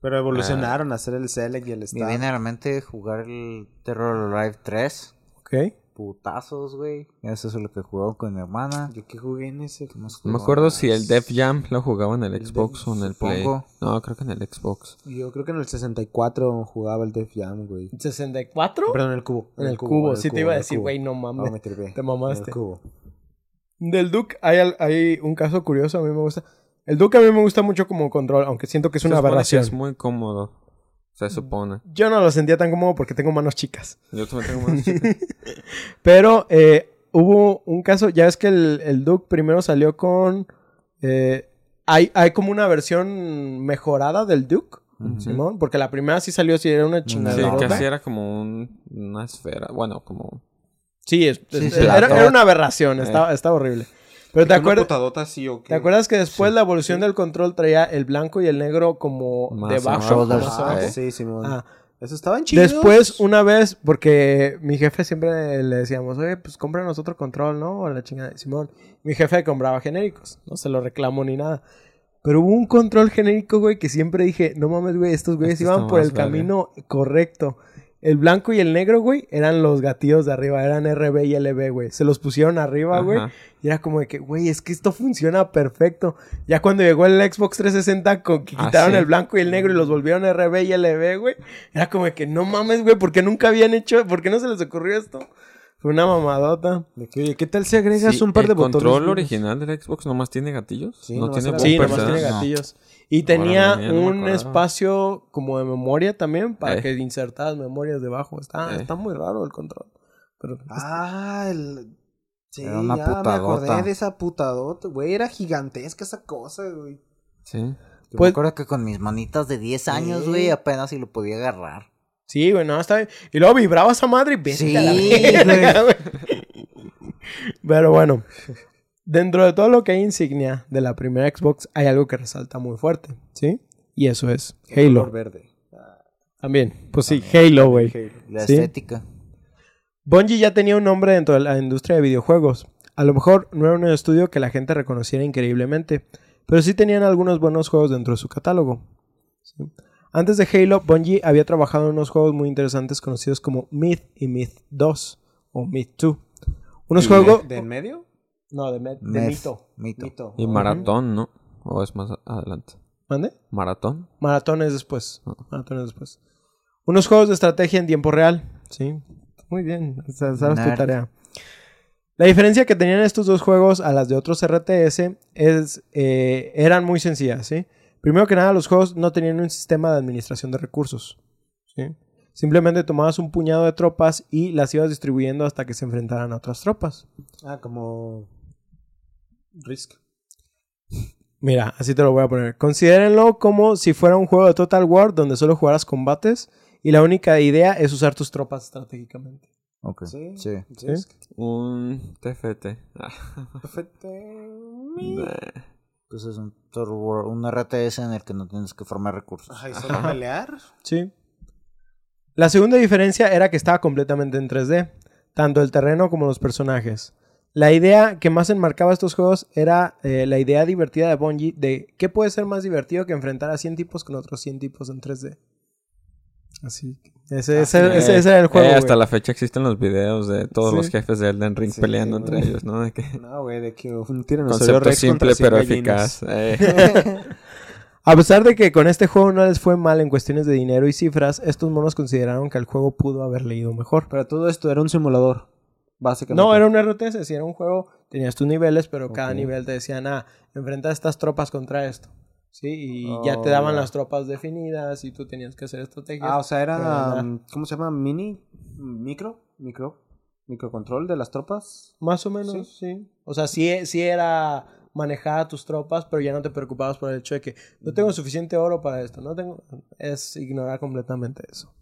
Pero evolucionaron a hacer el Select y el Me Star. viene a la mente jugar el Terror Live 3. Ok. Putazos, güey. Eso es lo que jugaba con mi hermana. Yo que jugué en ese. ¿Qué más No me acuerdo si el Def Jam lo jugaba en el El Xbox Def- o en el Play. No, creo que en el Xbox. Yo creo que en el 64 jugaba el Def Jam, güey. ¿64? Perdón, en el cubo. En el cubo, sí te iba a en el decir, cubo. güey, no Ah, mames. me tripé. Te mamaste. En el cubo. Del Duke hay, hay un caso curioso, a mí me gusta. El Duke a mí me gusta mucho como control, aunque siento que es una que aberración. Es muy cómodo, se supone. Yo no lo sentía tan cómodo porque tengo manos chicas. Yo también tengo más chicas. [LAUGHS] Pero eh, hubo un caso, ya es que el, el Duke primero salió con... eh, hay, hay como una versión mejorada del Duke. Simón, porque la primera sí salió, sí era una Sí, chingada. que así era como un- una esfera. Bueno, como. Sí, es- Sí, es- sí, era, una aberración, estaba, estaba horrible. Pero te ¿Una acuerdas... putadota así o qué? ¿Te acuerdas que después la evolución del control traía el blanco y el negro como Más debajo? más Shoulders. abajo? Sí, Simón. Ah. Esos estaban chidos. Después, una vez, porque mi jefe siempre le decíamos, oye, pues cómpranos otro control, ¿no? O la chingada de Simón. Mi jefe compraba genéricos, no se lo reclamo ni nada. Pero hubo un control genérico, güey, que siempre dije, no mames, güey, estos güeyes Este iban por más el verga. camino correcto. El blanco y el negro, güey, eran los gatillos de arriba, eran RB y LB, güey. Se los pusieron arriba, güey. Y era como de que, güey, es que esto funciona perfecto. Ya cuando llegó el Xbox 360 con que Ah, quitaron sí. el blanco y el negro y los volvieron RB y LB, güey. Era como de que, no mames, güey, ¿por qué nunca habían hecho, por qué no se les ocurrió esto? Fue una mamadota. De que, oye, ¿qué tal si agregas Sí, un par de ¿El botones? control buenos? original del Xbox nomás tiene gatillos? Sí, no nomás tiene Sí, nomás tiene gatillos. Y tenía no me un espacio como de memoria también para Eh. que insertaras memorias debajo. Está, Eh. está muy raro el control. Pero Ah, el... Sí, Era una ya me putadota. acordé de esa putadota, güey. Era gigantesca esa cosa, güey. Sí. Yo Pues- me acuerdo que con mis manitas de 10 años, Sí. güey, apenas si lo podía agarrar. Sí, güey, no, está bien. Y luego vibraba esa madre y Sí, la güey. [LAUGHS] Pero bueno, dentro de todo lo que hay insignia de la primera Xbox, hay algo que resalta muy fuerte, ¿sí? Y eso es El Halo. color verde. También, pues sí, Halo, güey. La Sí. estética. Bungie ya tenía un nombre dentro de la industria de videojuegos. A lo mejor no era un estudio que la gente reconociera increíblemente, pero sí tenían algunos buenos juegos dentro de su catálogo. ¿sí? Antes de Halo, Bungie había trabajado en unos juegos muy interesantes conocidos como Myth y Myth 2 o Myth 2. Unos juegos... ¿De en medio? No, de, me- de Meth. Mito. Mito. Mito. Y maratón, ¿no? ¿O es más adelante? ¿Mande? ¿Maratón? Maratón es después. Ah. Maratón es después. Unos juegos de estrategia en tiempo real. Sí. Muy bien. o sea, Sabes tu tarea. La diferencia que tenían estos dos juegos a las de otros RTS es, eh, eran muy sencillas, ¿sí? Primero que nada, los juegos no tenían un sistema de administración de recursos, ¿sí? Simplemente tomabas un puñado de tropas y las ibas distribuyendo hasta que se enfrentaran a otras tropas. Ah, como... Risk. Mira, así te lo voy a poner. Considérenlo como si fuera un juego de Total War donde solo jugaras combates y la única idea es usar tus tropas estratégicamente. Ok. Sí. Sí. Risk. Un TFT. [LAUGHS] Nah. Pues es un, Total War- un RTS en el que no tienes que formar recursos. Ay, ¿solo pelear? Sí. La segunda diferencia era que estaba completamente en 3D, tanto el terreno como los personajes. La idea que más enmarcaba estos juegos era eh, la idea divertida de Bungie de qué puede ser más divertido que enfrentar a 100 tipos con otros 100 tipos en 3D. Así. Ese, ese, Eh, ese- ese era el juego. eh, hasta güey. la fecha existen los videos de todos Sí. los jefes de Elden Ring Sí, peleando güey. entre ellos, ¿no? De que- [LAUGHS] No, güey, de que un concepto rex simple pero gallinas. eficaz. eh. [LAUGHS] [LAUGHS] A pesar de que con este juego no les fue mal en cuestiones de dinero y cifras, estos monos consideraron que el juego pudo haber leído mejor. Pero todo esto era un simulador, básicamente. No, era un RTS, sí, era un juego. tenías tus niveles, pero cada nivel te decían, ah, enfrenta estas tropas contra esto. Sí, y ya te Oh, daban las tropas definidas y tú tenías que hacer estrategias. Ah, o sea, era. mm, ¿Cómo se llama? ¿Mini? ¿Micro? ¿Micro? ¿Microcontrol de las tropas? Más o menos, sí. O sea, sí, sí era manejar a tus tropas, pero ya no te preocupabas por el hecho de que no tengo suficiente oro para esto. No tengo. Es ignorar completamente eso.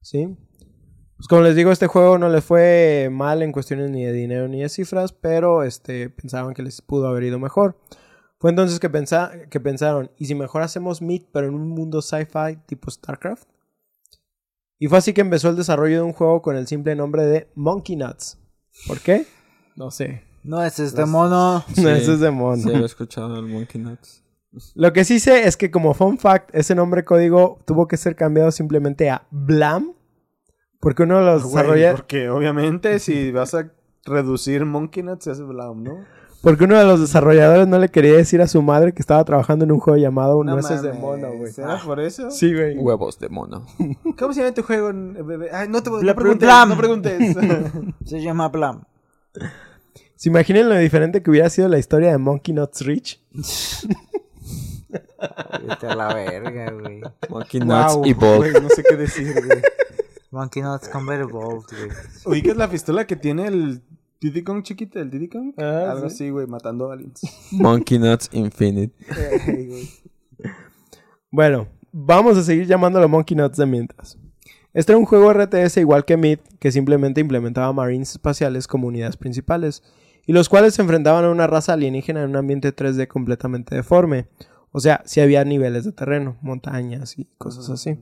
¿Sí? Pues como les digo, este juego no les fue mal en cuestiones ni de dinero ni de cifras, pero este, pensaban que les pudo haber ido mejor. Fue entonces que, pensa- que pensaron, ¿y si mejor hacemos Meat, pero en un mundo sci-fi tipo StarCraft? Y fue así que empezó el desarrollo de un juego con el simple nombre de Monkey Nuts. ¿Por qué? No sé. No, ese es de mono. [LAUGHS] Sí, Eso es de mono. Sí, había escuchado el Monkey Nuts. Lo que sí sé es que como fun fact, ese nombre código tuvo que ser cambiado simplemente a Blam. Porque uno de los Güey, desarrolladores... Porque obviamente [LAUGHS] si vas a reducir Monkey Nuts se hace Blam, ¿no? Porque uno de los desarrolladores no le quería decir a su madre que estaba trabajando en un juego llamado Nueces de mames, Mono, güey. ¿Será por eso? Sí, güey. Huevos de mono. [LAUGHS] ¿Cómo se llama tu juego? bebé? Ay, no te Bla- no preguntes, Blam. no preguntes. [LAUGHS] Se llama Blam. ¿Se imaginan lo diferente que hubiera sido la historia de Monkey Nuts Rich? Vete a la verga, güey. Monkey Nuts Wow, y Bolt. güey, no sé qué decir, güey. Monkey Nuts Combat Evolved, güey. ¿Ubicas la pistola que tiene el Diddy Kong chiquito? ¿El Diddy Kong? Ah, Algo sí. así, güey, matando aliens. Monkey Nuts Infinite. [LAUGHS] Bueno, vamos a seguir llamándolo Monkey Nuts de mientras. Este era un juego RTS igual que Myth, que simplemente implementaba marines espaciales como unidades principales, y los cuales se enfrentaban a una raza alienígena en un ambiente 3D completamente deforme. O sea, si había niveles de terreno, montañas y cosas así.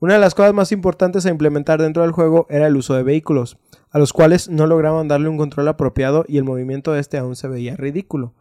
Una de las cosas más importantes a implementar dentro del juego era el uso de vehículos, a los cuales no lograban darle un control apropiado y el movimiento de este aún se veía ridículo.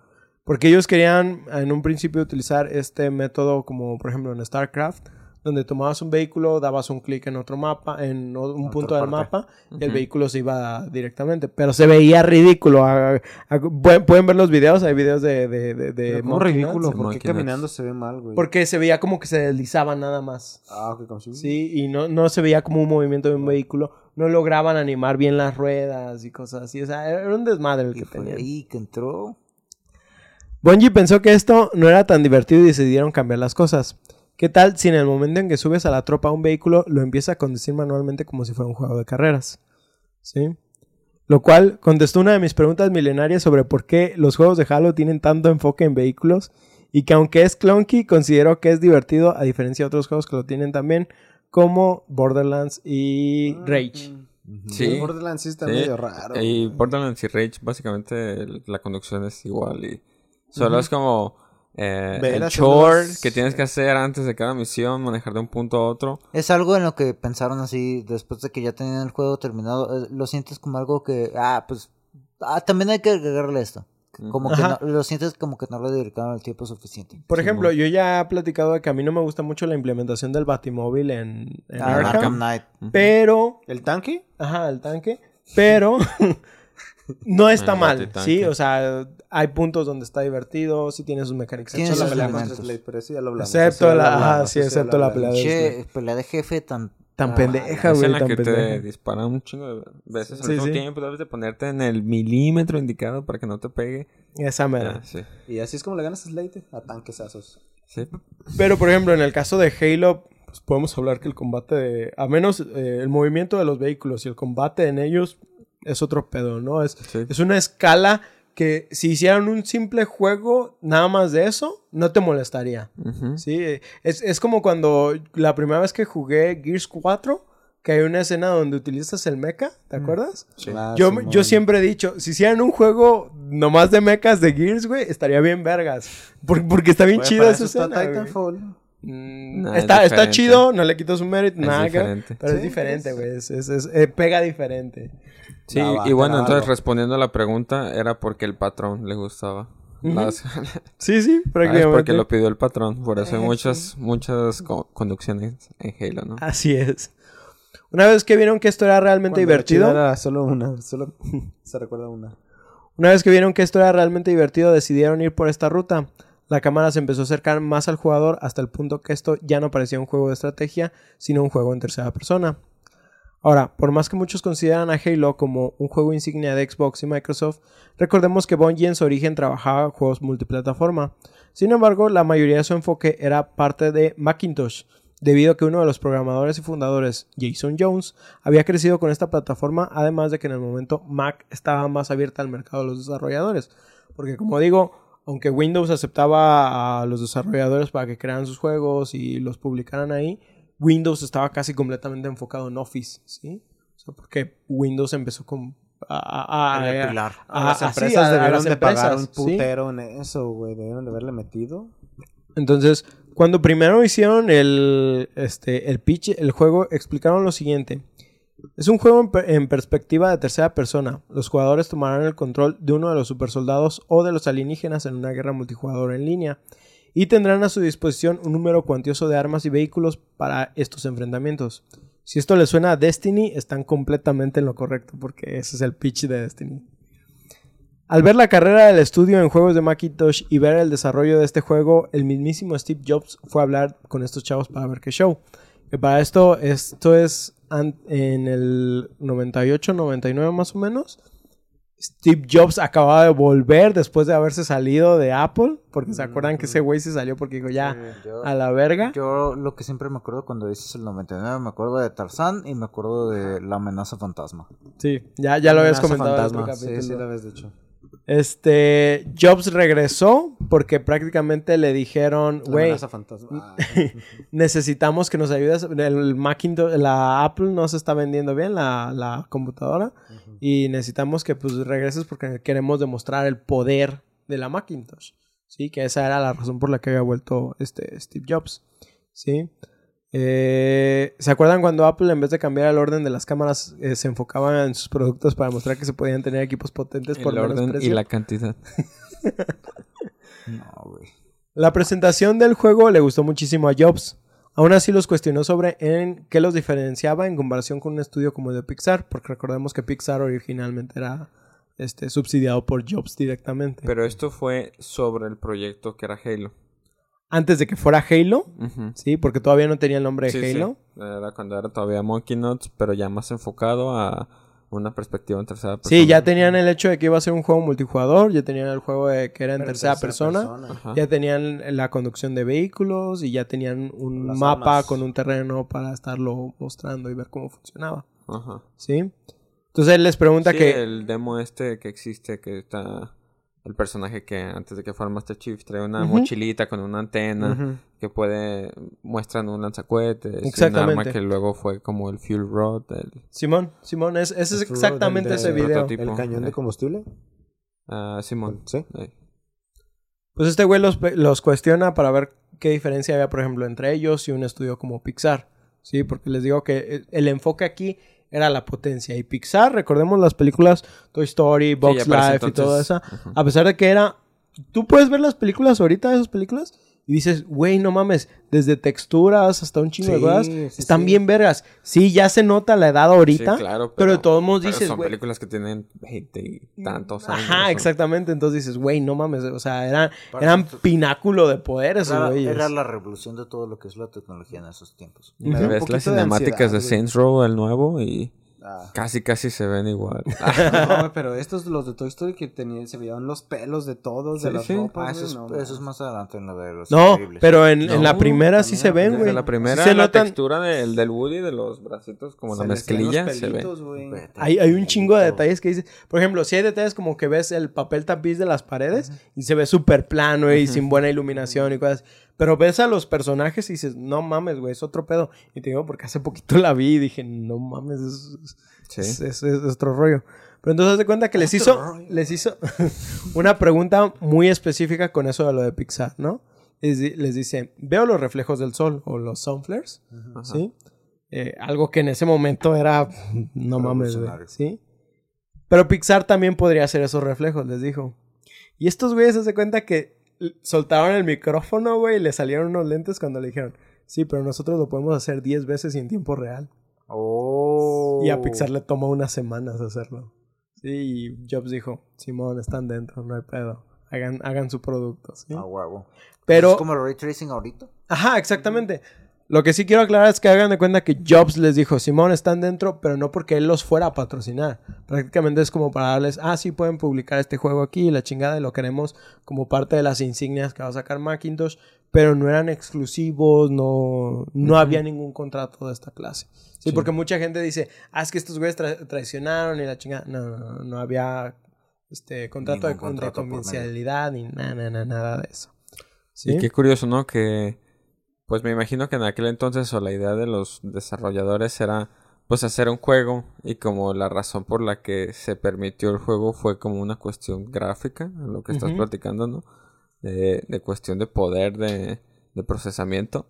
Porque ellos querían en un principio utilizar este método como por ejemplo en StarCraft, donde tomabas un vehículo, dabas un clic en otro mapa, en un punto del parte. mapa y el vehículo se iba directamente. Pero se veía ridículo. a- a- pueden, pueden ver los videos, hay videos de... de, de, de Monkey ridículo, Nuts. ¿por qué Nuts. caminando se ve mal, güey? Porque se veía como que se deslizaba nada más. Ah, ok, como si... Sí, y no, no se veía como un movimiento de un vehículo. No lograban animar bien las ruedas y cosas así. O sea, era un desmadre el que fue tenían. ahí que entró. Bungie pensó que esto no era tan divertido y decidieron cambiar las cosas. ¿Qué tal si en el momento en que subes a la tropa a un vehículo lo empieza a conducir manualmente como si fuera un juego de carreras? ¿Sí? Lo cual contestó una de mis preguntas milenarias sobre por qué los juegos de Halo tienen tanto enfoque en vehículos y que aunque es clunky, considero que es divertido a diferencia de otros juegos que lo tienen también como Borderlands y Rage. Sí. Borderlands sí está Sí, medio raro. Y. Borderlands y Rage, básicamente la conducción es igual. Y solo es como eh, el chore que tienes que hacer antes de cada misión, manejar de un punto a otro. Es algo en lo que pensaron así después de que ya tenían el juego terminado. eh, Lo sientes como algo que, ah, pues, ah, también hay que agregarle esto. Como que no- lo sientes como que no le dedicaron el tiempo suficiente. Por ejemplo, yo ya he platicado de que a mí no me gusta mucho la implementación del Batimóvil en, en Ah, Arkham, Arkham Knight. pero ¿El tanque? Ajá, el tanque. Pero [LAUGHS] [LAUGHS] no está mal. ¿sí? O sea, hay puntos donde está divertido, sí tiene sus mecánicas. Tiene Excepto sus la pelea elementos. contra Slade, pero eso ya lo hablamos. Excepto la- hablamos, sí, excepto la pelea de- Che, pelea de jefe tan... Tan ah, pendeja, Es güey, en la tan que te disparan un chingo de veces al Sí, mismo sí. tiempo. Debes de ponerte en el milímetro indicado para que no te pegue. Esa mera. Ah, sí. Y así es como le ganas a Slade, a tanquesazos. Sí. Pero, por ejemplo, en el caso de Halo, pues podemos hablar que el combate de... A menos eh, el movimiento de los vehículos y el combate en ellos es otro pedo, ¿no? Es, Sí. es una escala que si hicieran un simple juego nada más de eso, no te molestaría. Sí, es, es como cuando la primera vez que jugué Gears 4, que hay una escena donde utilizas el mecha, ¿te acuerdas? Ah, yo, yo siempre he dicho, si hicieran un juego nomás de mechas de Gears, güey, estaría bien vergas. Por- porque está bien chido para esa está escena. Titanfall. Mm, es está, está diferente. chido, no le quito su mérito, Es nada pero es diferente, es- güey. Es, es- es- eh, pega diferente. Sí, La y bueno, entonces respondiendo a la pregunta, era porque el patrón le gustaba. Las- Sí, sí, [LAUGHS] Ah, es prácticamente. porque lo pidió el patrón. Por eso hay Eh, muchas, muchas co- conducciones en Halo, ¿no? Así es. Una vez que vieron que esto era realmente Cuando divertido, Era solo una, solo [LAUGHS] se recuerda una. Una vez que vieron que esto era realmente divertido, decidieron ir por esta ruta. La cámara se empezó a acercar más al jugador hasta el punto que esto ya no parecía un juego de estrategia, sino un juego en tercera persona. Ahora, por más que muchos consideran a Halo como un juego insignia de Xbox y Microsoft, recordemos que Bungie en su origen trabajaba juegos multiplataforma. Sin embargo, la mayoría de su enfoque era parte de Macintosh, debido a que uno de los programadores y fundadores, Jason Jones, había crecido con esta plataforma, además de que en el momento Mac estaba más abierta al mercado de los desarrolladores. Porque como digo, aunque Windows aceptaba a los desarrolladores para que crearan sus juegos y los publicaran ahí, Windows estaba casi completamente enfocado en Office, ¿sí? O sea, porque Windows empezó con... A, a, El a- pilar. a- las empresas sí, a- a debieron las de pagar un sí. putero en eso, güey. Debieron de haberle metido. Entonces, cuando primero hicieron el, este, el pitch, el juego, explicaron lo siguiente. Es un juego en, per- en perspectiva de tercera persona. Los jugadores tomarán el control de uno de los supersoldados o de los alienígenas en una guerra multijugador en línea y tendrán a su disposición un número cuantioso de armas y vehículos para estos enfrentamientos. Si esto les suena a Destiny, están completamente en lo correcto porque ese es el pitch de Destiny. Al ver la carrera del estudio en juegos de Macintosh y ver el desarrollo de este juego, el mismísimo Steve Jobs fue a hablar con estos chavos para ver qué show. Que para esto, esto es en el 98, 99 más o menos. Steve Jobs acababa de volver después de haberse salido de Apple. Porque se acuerdan que ese güey se salió porque dijo ya Yo, a la verga. yo lo que siempre me acuerdo cuando dices el 99, me acuerdo de Tarzán y me acuerdo de la amenaza fantasma. Sí, ya, ya lo habías comentado. en fantasma. Sí, sí, lo habías dicho. Este, Jobs regresó porque prácticamente le dijeron, güey, [LAUGHS] necesitamos que nos ayudes. El Macintosh, la Apple no se está vendiendo bien, la, la computadora. Y necesitamos que pues regreses porque queremos demostrar el poder de la Macintosh. Sí, que esa era la razón por la que había vuelto este Steve Jobs. Sí. Eh, ¿Se acuerdan cuando Apple en vez de cambiar el orden de las cámaras eh, se enfocaba en sus productos para mostrar que se podían tener equipos potentes por el menos orden y precio? la cantidad. No, [LAUGHS] güey. La presentación del juego le gustó muchísimo a Jobs. Aún así los cuestionó sobre en qué los diferenciaba en comparación con un estudio como el de Pixar, porque recordemos que Pixar originalmente era este, subsidiado por Jobs directamente. Pero esto fue sobre el proyecto que era Halo. Antes de que fuera Halo, sí, porque todavía no tenía el nombre de Sí, sí. Halo. Era cuando era todavía Monkey Nuts, pero ya más enfocado a una perspectiva en tercera persona. Sí, ya tenían el hecho de que iba a ser un juego multijugador, ya tenían el juego de que era en tercera, persona, ya tenían la conducción de vehículos y ya tenían un Las mapa armas. con un terreno para estarlo mostrando y ver cómo funcionaba, Ajá. ¿sí? Entonces él les pregunta Sí, que... el demo este que existe, que está el personaje que antes de que fuera Master Chief trae una mochilita con una antena que puede muestran un lanzacohetes, y un Exactamente. arma que luego fue como el fuel rod, el Simón, Simón, es, ese es El exactamente ese video. prototipo. ¿El cañón eh. de combustible? ah, Simón. Sí. Eh, Pues este güey los, los cuestiona para ver qué diferencia había, por ejemplo, entre ellos y un estudio como Pixar. Sí, porque les digo que el- el enfoque aquí era la potencia. Y Pixar, recordemos las películas Toy Story, Box Life y eso. ajá. A pesar de que era... Tú puedes ver las películas ahorita, esas películas, y dices, güey, no mames, desde texturas hasta un chingo de Sí, cosas, sí, están sí. bien vergas. Sí, ya se nota la edad ahorita, sí, claro, pero, de todos modos pero dices, son güey, películas que tienen 20 y tantos años. Ajá, son- exactamente. Entonces dices, güey, no mames. O sea, eran, eran pináculo de poder esos Era, güeyes. era la revolución de todo lo que es la tecnología en esos tiempos. Da un Ves las de cinemáticas de, ansiedad, güey. Saints Row, el nuevo, y Ah. casi casi se ven igual. [LAUGHS] No, pero estos, los de Toy Story que tenían, se veían los pelos de todos, de Sí, las sí. ropas, Ah, eso, es, no, eso es más adelante en la de los No, increíbles. pero en, en la primera sí se ven, güey. Desde la primera, Sí se la notan- textura del, del Woody, de los bracitos, como Se la mezclilla, se ve. Hay, hay un chingo de detalles que dices. Por ejemplo, si hay detalles como que ves el papel tapiz de las paredes y se ve súper plano y sin buena iluminación y cosas. Pero ves a los personajes y dices, no mames, güey, es otro pedo. Y te digo porque hace poquito [LAUGHS] la vi y dije, no mames, es, es- Sí. es, es- es otro rollo. Pero entonces haz de cuenta que les hizo, les hizo [LAUGHS] una pregunta muy específica con eso de lo de Pixar, ¿no? Les, di- les dice, veo los reflejos del sol o los sun flares, Ajá. ¿sí? Eh, algo que en ese momento era, no mames, güey. ¿sí? Pero Pixar también podría hacer esos reflejos, les dijo. Y estos güeyes se cuenta que soltaron el micrófono, güey, y le salieron unos lentes cuando le dijeron, sí, pero nosotros lo podemos hacer 10 veces y en tiempo real. Oh. Y a Pixar le tomó unas semanas hacerlo. Sí, y Jobs dijo, Simón, están dentro, no hay pedo. Hagan, hagan su producto, ¿sí? Ah, huevo. Pero, ¿Es como el ray tracing ahorita? ajá, exactamente. Lo que sí quiero aclarar es que hagan de cuenta que Jobs les dijo, Simón, están dentro, pero no porque él los fuera a patrocinar. Prácticamente es como para darles, ah, sí, pueden publicar este juego aquí, la chingada, y lo queremos como parte de las insignias que va a sacar Macintosh, pero no eran exclusivos, no, no había ningún contrato de esta clase. Sí, porque mucha gente dice, ah, es que estos güeyes traicionaron y la chingada. No, no, no, no había este contrato de, confidencialidad ni nada, nada, nada de eso. ¿Sí? Y qué curioso, ¿no? Que pues me imagino que en aquel entonces o la idea de los desarrolladores era pues hacer un juego y como la razón por la que se permitió el juego fue como una cuestión gráfica, lo que estás platicando, ¿no? De, cuestión de poder de, procesamiento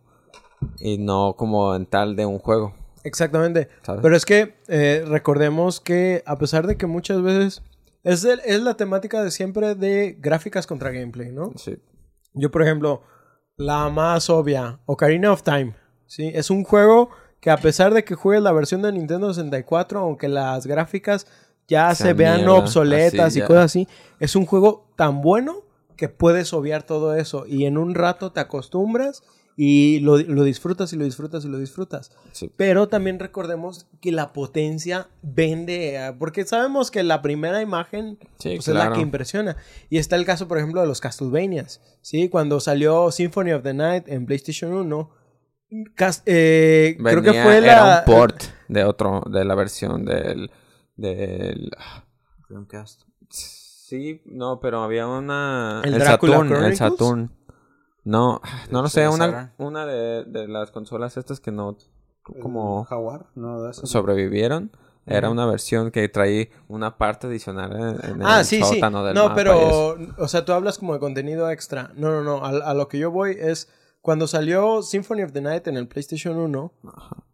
y no como en tal de un juego. Exactamente. Pero es que eh, recordemos que a pesar de que muchas veces es, es la temática de siempre de gráficas contra gameplay, ¿no? Sí. Yo, por ejemplo, la más obvia, Ocarina of Time. ¿sí? Es un juego que a pesar de que juegues la versión de Nintendo 64, aunque las gráficas ya se vean obsoletas y cosas así, es un juego tan bueno que puedes obviar todo eso y en un rato te acostumbras y lo, disfrutas y lo disfrutas y lo disfrutas. Pero también recordemos que la potencia vende, eh, porque sabemos que la primera imagen pues, es la que impresiona. Y está el caso, por ejemplo, de los Castlevanias. ¿sí? Cuando salió Symphony of the Night en PlayStation 1, eh, creo que fue la... Era un port de otro, de la versión del... del... Dreamcast. Sí, no, pero había una... El, Saturn, el Saturn. No, no lo sé, una, una de, de, las consolas estas que no como Jaguar, no, sobrevivieron. Era una versión que traía una parte adicional en, el ah, sí, sótano sí. No, pero, o sea, tú hablas como de contenido extra. No, no, no. A, lo que yo voy es cuando salió Symphony of the Night en el PlayStation 1,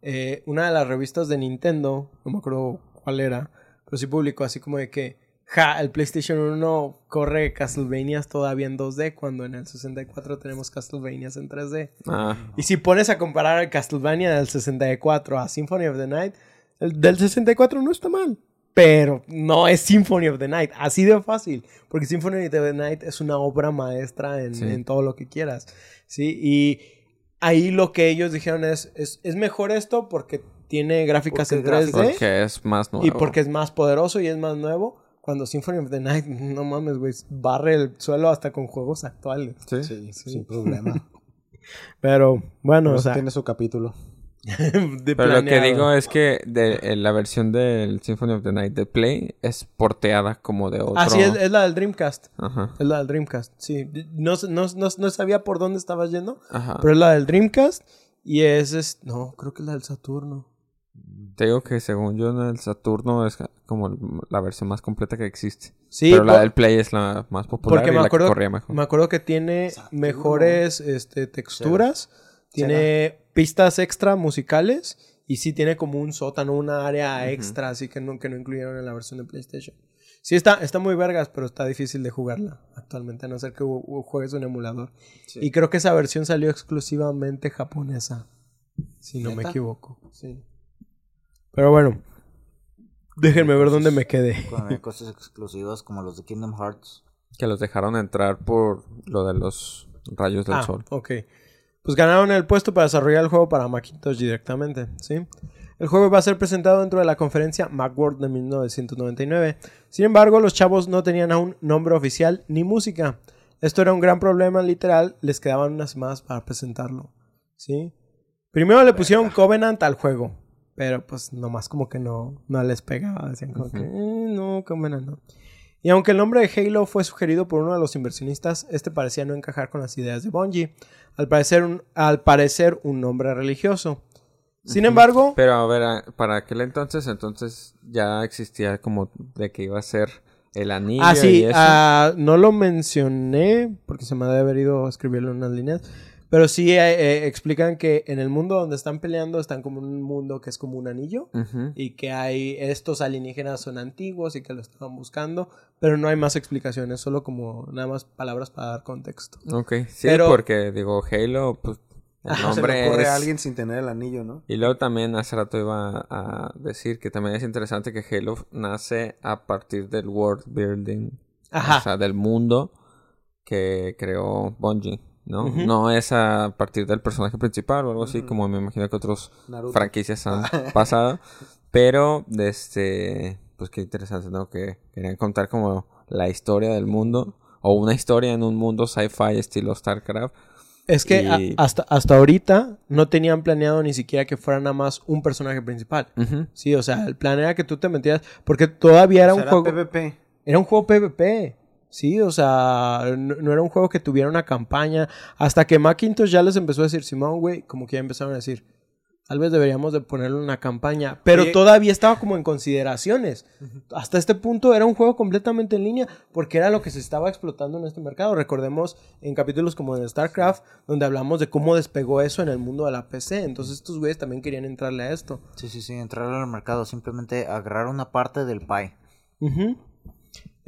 eh, una de las revistas de Nintendo, no me acuerdo cuál era, pero sí publicó así como de que ja, el PlayStation 1 corre Castlevanias todavía en 2D, cuando en el 64 tenemos Castlevanias en 3D. Ah. Y si pones a comparar el Castlevania del 64 a Symphony of the Night, el del 64 no está mal. Pero no es Symphony of the Night, así de fácil. Porque Symphony of the Night es una obra maestra en, todo lo que quieras. ¿sí? Y ahí lo que ellos dijeron es, es, mejor esto porque tiene gráficas en 3D. Porque es más nuevo. Y porque es más poderoso y es más nuevo cuando Symphony of the Night, [LAUGHS] no mames, güey, barre el suelo hasta con juegos actuales. Sí, sí, sin problema. [LAUGHS] Pero bueno, o sea, tiene su capítulo. [LAUGHS] Pero lo que digo es que de, eh, la versión del Symphony of the Night de Play es porteada como de otro. Ah, sí, es, la del Dreamcast. Ajá. Es la del Dreamcast, sí. No, no, no, sabía por dónde estabas yendo, Ajá. pero es la del Dreamcast y es, es... No, creo que es la del Saturno. Te digo que según yo en el Saturno es como la versión más completa que existe. Sí, pero la del Play es la más popular y me acuerdo, la que corría mejor. Me acuerdo que tiene mejores este, texturas, tiene pistas extra musicales y sí tiene como un sótano, una área extra, así que no, que no incluyeron en la versión de PlayStation. Sí, está, está muy vergas, pero está difícil de jugarla actualmente, a no ser que juegues un emulador. Y creo que esa versión salió exclusivamente japonesa, si no me equivoco. Sí. Pero bueno, déjenme ver dónde me quedé. [LAUGHS] Con cosas exclusivas como los de Kingdom Hearts. Que los dejaron entrar por lo de los rayos del ah, sol. Ok. Pues ganaron el puesto para desarrollar el juego para Macintosh directamente, ¿sí? El juego va a ser presentado dentro de la conferencia Macworld de 1999. Sin embargo, los chavos no tenían aún nombre oficial ni música. Esto era un gran problema literal, les quedaban unas semanas para presentarlo, ¿sí? Primero le pusieron Covenant al juego, pero pues nomás como que no, no les pegaba. Decían como que, eh, no, como no. Y aunque el nombre de Halo fue sugerido por uno de los inversionistas, este parecía no encajar con las ideas de Bungie. Al parecer un, al parecer un nombre religioso. Sin embargo... Pero a ver, para aquel entonces, entonces ya existía como de que iba a ser el anillo. Ah, sí, ah, no lo mencioné porque se me debe haber ido a escribirlo en unas líneas. Pero sí eh, eh, explican que en el mundo donde están peleando están como en un mundo que es como un anillo y que hay estos alienígenas son antiguos y que lo estaban buscando, pero no hay más explicaciones, solo como nada más palabras para dar contexto. Ok, sí, porque digo Halo, pues el nombre [LAUGHS] se le a alguien sin tener el anillo, ¿no? Y luego también hace rato iba a decir que también es interesante que Halo nace a partir del world building, o sea, del mundo que creó Bungie. ¿No? No es a partir del personaje principal o algo así, como me imagino que otros Naruto. franquicias han [LAUGHS] pasado. Pero, este, pues qué interesante, ¿no? Que querían contar como la historia del mundo o una historia en un mundo sci-fi estilo StarCraft. Es que a- hasta, hasta ahorita no tenían planeado ni siquiera que fuera nada más un personaje principal. Sí, o sea, el plan era que tú te metieras. Porque todavía era O sea, un juego. PvP. Era un juego PvP. Sí, o sea, no, no era un juego que tuviera una campaña. Hasta que Macintosh ya les empezó a decir, Simón, güey, como que ya empezaron a decir, tal vez deberíamos de ponerle una campaña. Pero todavía estaba como en consideraciones. Hasta este punto era un juego completamente en línea porque era lo que se estaba explotando en este mercado. Recordemos en capítulos como en StarCraft, donde hablamos de cómo despegó eso en el mundo de la PC. Entonces estos güeyes también querían entrarle a esto. Sí, sí, sí, entrar al mercado, simplemente agarrar una parte del pie. Ujú.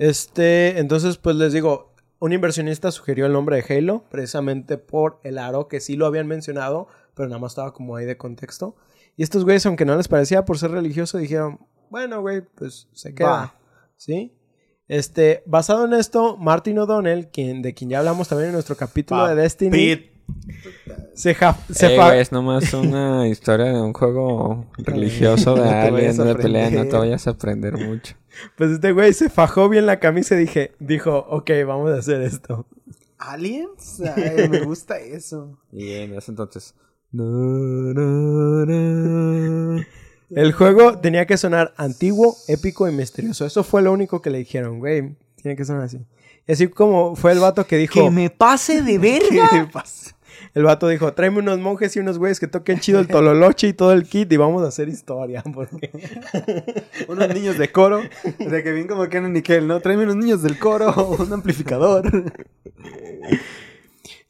Este, entonces, pues les digo, un inversionista sugirió el nombre de Halo, precisamente por el aro, que sí lo habían mencionado, pero nada más estaba como ahí de contexto. Y estos güeyes, aunque no les parecía por ser religioso, dijeron, bueno, güey, pues se queda. ¿Sí? Este, basado en esto, Martin O'Donnell, quien, de quien ya hablamos también en nuestro capítulo de Destiny. Se, ja- se es nomás una [LAUGHS] historia de un juego religioso de No te alguien vayas a de pelea, no te vayas a aprender mucho. pues este güey se fajó bien la camisa y dije, dijo, ok, vamos a hacer esto. ¿Aliens? Ay, me gusta eso. [LAUGHS] Y en ese entonces... El juego tenía que sonar antiguo, épico y misterioso. Eso fue lo único que le dijeron, güey. Tiene que sonar así. Así como fue el vato que dijo. pase de ¿Qué le pasa? El vato dijo: tráeme unos monjes y unos güeyes que toquen chido el tololoche y todo el kit y vamos a hacer historia. [LAUGHS] Porque... [LAUGHS] Unos niños de coro. De que bien como Kenan y Kel, ¿no? Tráeme unos niños del coro, [LAUGHS] un amplificador.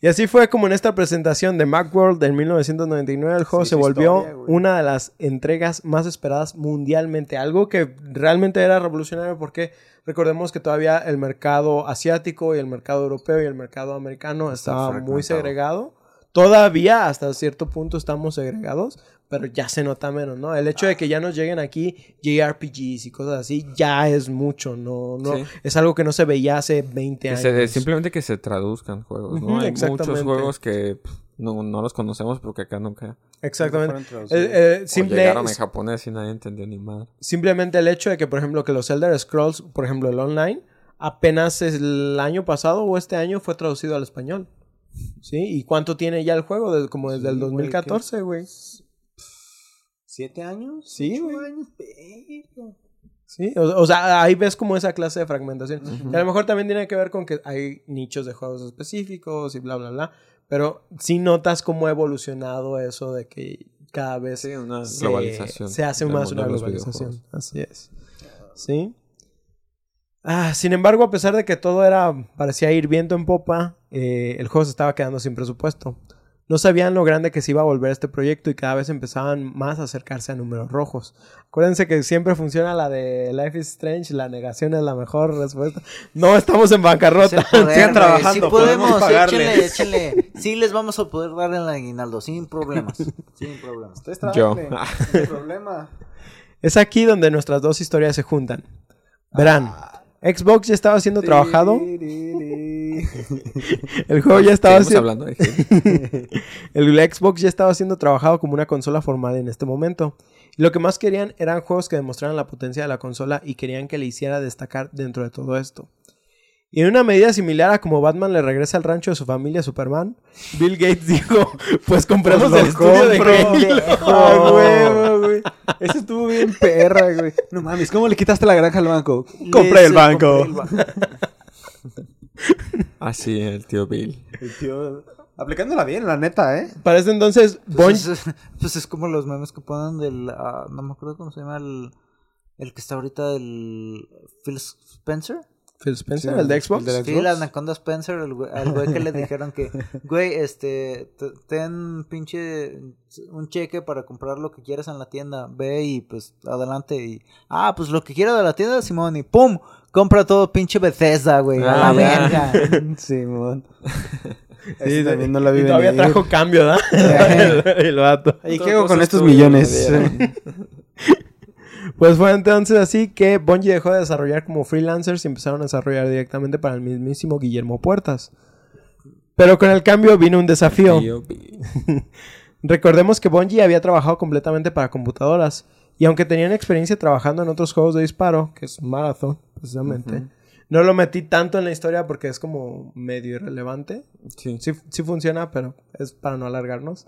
Y así fue como en esta presentación de Macworld en 1999 el juego Sí, se volvió historia, una de las entregas más esperadas mundialmente. Algo que realmente era revolucionario porque recordemos que todavía el mercado asiático y el mercado europeo y el mercado americano estaba muy segregado. Todavía hasta cierto punto estamos segregados, pero ya se nota menos, ¿no? El hecho de que ya nos lleguen aquí JRPGs y cosas así ya es mucho, no, no, Sí. es algo que no se veía hace 20 Que años. se- simplemente que se traduzcan juegos, ¿no? Hay muchos juegos que pff, no, no los conocemos porque acá nunca... Exactamente. Nunca fueron traducidos. Eh, eh, o llegaron en japonés y nadie entendió ni más. simplemente el hecho de que, por ejemplo, que los Elder Scrolls, por ejemplo, el online, apenas el año pasado o este año fue traducido al español. ¿Sí? ¿Y cuánto tiene ya el juego? Como desde Sí, el güey, 2014, güey. ¿Siete años? Sí, ¿Ocho güey. años? Perro. Sí, o, o sea, ahí ves como esa clase de fragmentación. Que a lo mejor también tiene que ver con que hay nichos de juegos específicos y bla, bla, bla. Pero sí notas cómo ha evolucionado eso de que cada vez Sí, una se, globalización. se hace más una globalización. Así es. Sí. Ah, sin embargo, a pesar de que todo era parecía ir viento en popa, eh, el juego se estaba quedando sin presupuesto. No sabían lo grande que se iba a volver este proyecto y cada vez empezaban más a acercarse a números rojos. Acuérdense que siempre funciona la de Life is Strange, la negación es la mejor respuesta. No estamos en bancarrota. poder, [LAUGHS] Sigan trabajando, Sí podemos podemos, pagarles. échenle, échenle. Sí les vamos a poder dar el aguinaldo, sin problemas. Sin problemas. Ustedes Yo. trabajen, hay problema. [LAUGHS] Es aquí donde nuestras dos historias se juntan. Verán, Xbox ya estaba siendo trabajado, [LAUGHS] El juego ya estaba siendo... hablando de Halo. [LAUGHS] El Xbox ya estaba siendo trabajado como una consola formal en este momento. Y lo que más querían eran juegos que demostraran la potencia de la consola y querían que le hiciera destacar dentro de todo esto. Y en una medida similar a como Batman le regresa al rancho de su familia a Superman, Bill Gates [LAUGHS] dijo, pues compremos Pues el estudio de. Halo. Ah, huevo, güey. Eso estuvo bien perra, güey. No mames, ¿cómo le quitaste la granja al banco? Compré el banco. compré el banco. [LAUGHS] Así, el tío Bill. El tío. Aplicándola bien, la neta, ¿eh? Para ese entonces, Pues es, pues es como los memes que ponen del. ah, no me acuerdo cómo se llama el. El que está ahorita, el. Phil Spencer. Phil Spencer, Sí, el de Xbox. el de Sí, la Anaconda Spencer, el güey, al güey que le dijeron que, [LAUGHS] güey, este, te- ten pinche un cheque para comprar lo que quieras en la tienda, ve y pues adelante y, ah, pues lo que quiera de la tienda, Simón, y pum, compra todo pinche Bethesda, güey, a Ah, la ya. verga. Simón. [LAUGHS] Sí, Sí, también no la vi y todavía venir. trajo cambio, ¿verdad? el, [LAUGHS] [LAUGHS] el vato. ¿Y qué hago con estos millones? Pues fue entonces así que Bungie dejó de desarrollar como freelancers y empezaron a desarrollar directamente para el mismísimo Guillermo Puertas. Pero con el cambio vino un desafío. Recordemos que Bungie había trabajado completamente para computadoras. Y aunque tenían experiencia trabajando en otros juegos de disparo, que es Marathon, precisamente, no lo metí tanto en la historia porque es como medio irrelevante. Sí. Sí, sí funciona, pero es para no alargarnos.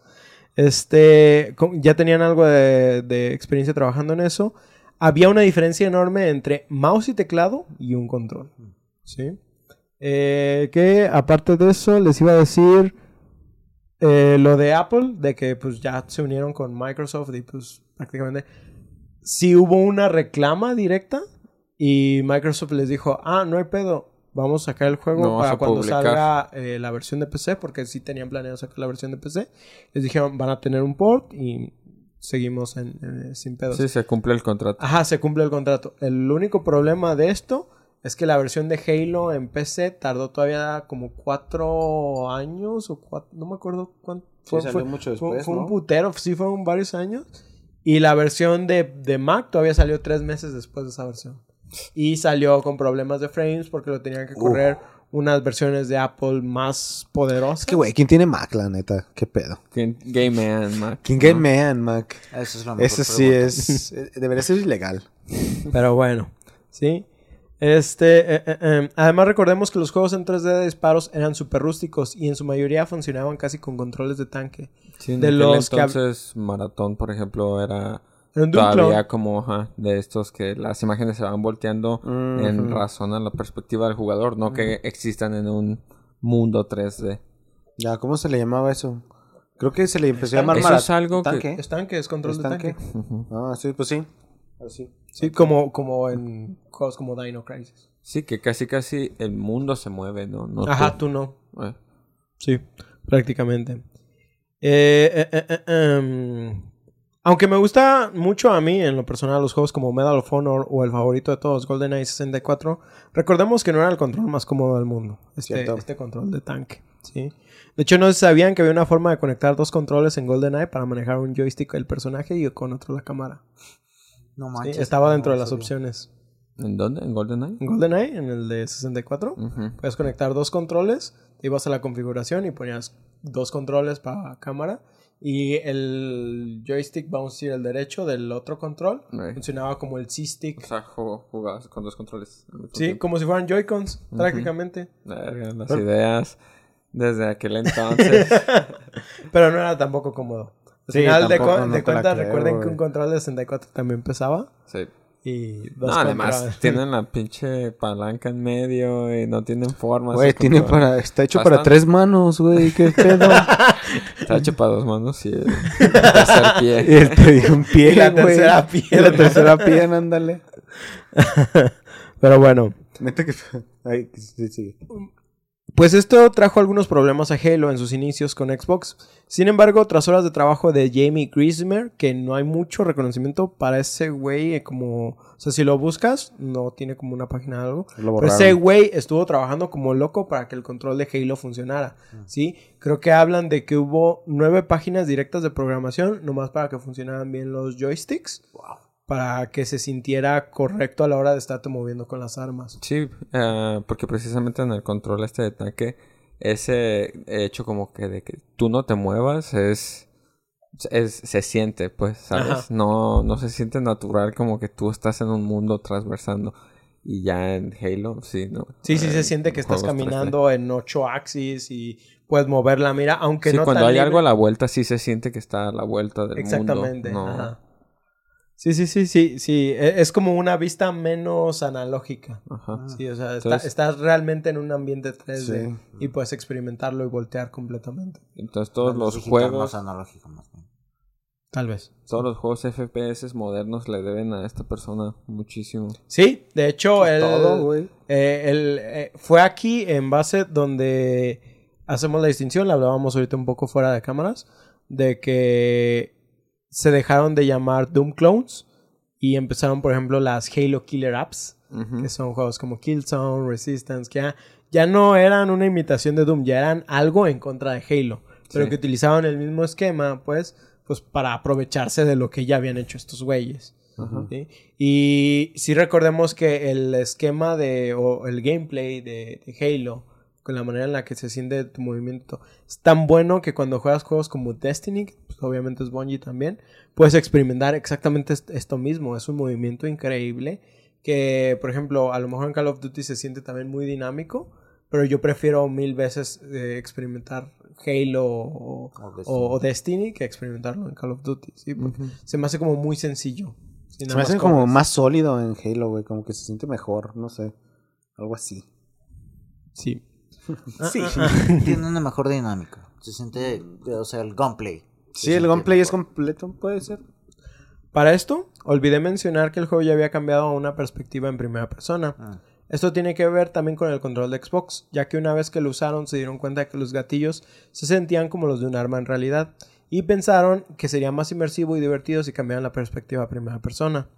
Este, ya tenían algo de, de experiencia trabajando en eso. Había una diferencia enorme entre mouse y teclado y un control. ¿Sí? Eh, que aparte de eso, les iba a decir eh, lo de Apple, de que pues ya se unieron con Microsoft y pues prácticamente sí hubo una reclama directa y Microsoft les dijo, ah, no hay pedo, vamos a sacar el juego No para cuando publicar". salga eh, la versión de PC, porque sí tenían planeado sacar la versión de PC. Les dijeron, van a tener un port y seguimos en, eh, sin pedos. Sí, se cumple el contrato. Ajá, se cumple el contrato. El único problema de esto es que la versión de Halo en PC tardó todavía como cuatro años o cuatro, no me acuerdo cuánto. Sí, salió mucho fue- después, fue un ¿no? putero, sí, fueron varios años. Y la versión de, de Mac todavía salió tres meses después de esa versión. Y salió con problemas de frames porque lo tenían que correr unas versiones de Apple más poderosas. Es que, güey, ¿quién tiene Mac, la neta? ¿Qué pedo? ¿Quién- Game Man, Mac. ¿Quién ¿no? Game Man, Mac? Esa es la mejor Ese sí es... eh, Debería ser ilegal. Pero bueno, ¿sí? Este, eh, eh, eh, además recordemos que los juegos en 3D de disparos eran súper rústicos y en su mayoría funcionaban casi con controles de tanque. Sí, en de los que entonces Maratón, por ejemplo, era Era un Doom todavía clone. como ajá, de estos que las imágenes se van volteando en razón a la perspectiva del jugador, no que existan en un mundo 3D. Ya, ¿cómo se le llamaba eso? Creo que se le empezó a llamar Eso es algo que- ¿Tanque? Es tanque, es control ¿Es de tanque? Ah, sí, pues sí. Así. Sí, como, como en juegos como Dino Crisis. Sí, que casi casi el mundo se mueve, ¿no? no Ajá, tú. tú no. Eh, Sí, prácticamente. Eh, eh, eh, eh, em, aunque me gusta mucho a mí, en lo personal, los juegos como Medal of Honor o el favorito de todos, GoldenEye 64, recordemos que no era el control más cómodo del mundo, este, este control de tanque. ¿sí? De hecho, no sabían que había una forma de conectar dos controles en GoldenEye para manejar un joystick el personaje y con otro la cámara. No ¿sí? manches. Estaba no dentro de las sabía. opciones. ¿En dónde? ¿En GoldenEye? En GoldenEye, en el de 64, Ujú. Puedes conectar dos controles, te ibas a la configuración y ponías dos controles para cámara. Y el joystick, vamos a decir, el derecho del otro control, Right. funcionaba como el O C-Stick. sea, ju- jugabas con dos controles. Sí, tiempo. como si fueran Joy-Cons, prácticamente. Verga, Las ideas desde aquel entonces. [LAUGHS] Pero no era tampoco cómodo. Al Sí, final de, cu- no de cuentas, recuerden que un control de 64 también pesaba. sí. Y dos No, además controles. tienen la pinche palanca en medio y no tienen forma. Güey, tiene para... Está hecho Bastante. para tres manos, güey. ¿Qué pedo? [LAUGHS] Está hecho para dos manos y el tercer [LAUGHS] y pie. el te un pie, Y la güey. tercera Y pierna. la tercera pierna, ándale. [LAUGHS] Pero bueno. Neta que... Ay, sí, sí. Pues esto trajo algunos problemas a Halo en sus inicios con Xbox. Sin embargo, tras horas de trabajo de Jamie Grismer, que no hay mucho reconocimiento para ese güey, eh, como... O sea, si lo buscas, no tiene como una página de algo. Pero ese güey estuvo trabajando como loco para que el control de Halo funcionara, ¿sí? Creo que hablan de que hubo nueve páginas directas de programación, nomás para que funcionaran bien los joysticks. Para que se sintiera correcto a la hora de estarte moviendo con las armas. Sí, eh, porque precisamente en el control este de tanque, ese hecho como que de que tú no te muevas es... es se siente, pues, ¿sabes? Ajá. No, no se siente natural como que tú estás en un mundo transversando. Y ya en Halo, sí, ¿no? Sí, sí, Eh, se siente que estás juegos 3D. caminando en ocho axis y puedes mover la mira, aunque Sí, no cuando tan hay libre. algo a la vuelta, sí se siente que está a la vuelta del Exactamente. mundo. No, ajá. Sí, sí, sí, sí, sí. E- Es como una vista menos analógica. Ajá. Sí, o sea, está- estás realmente en un ambiente 3D Sí. y puedes experimentarlo y voltear completamente. Entonces todos los digital, juegos, Más analógico, más bien. Tal vez. todos los juegos FPS modernos le deben a esta persona muchísimo. Sí, de hecho, él, Todo, güey. eh, él, eh, fue aquí en base donde hacemos la distinción, la hablábamos ahorita un poco fuera de cámaras, de que se dejaron de llamar Doom Clones y empezaron, por ejemplo, las Halo Killer Apps, que son juegos como Killzone, Resistance, que ya, ya no eran una imitación de Doom, ya eran algo en contra de Halo, pero Sí. que utilizaban el mismo esquema, pues, pues para aprovecharse de lo que ya habían hecho estos güeyes. ¿sí? Y si recordemos que el esquema de, o el gameplay de, de Halo con la manera en la que se siente tu movimiento. Es tan bueno que cuando juegas juegos como Destiny, pues obviamente es Bungie también, puedes experimentar exactamente esto mismo. Es un movimiento increíble que, por ejemplo, a lo mejor en Call of Duty se siente también muy dinámico, pero yo prefiero mil veces eh, experimentar Halo o, Destiny. que experimentarlo en Call of Duty. ¿sí? Se me hace como muy sencillo. Se me hace como más sólido en Halo, güey, como que se siente mejor, no sé, algo así. Sí. Sí. Tiene una mejor dinámica. Se siente, o sea, el gunplay. Sí, el gunplay es completo, puede ser. Para esto, olvidé mencionar que el juego ya había cambiado a una perspectiva en primera persona. Ah. Esto tiene que ver también con el control de Xbox, ya que una vez que lo usaron se dieron cuenta que los gatillos se sentían como los de un arma en realidad, y pensaron que sería más inmersivo y divertido si cambiaran la perspectiva a primera persona.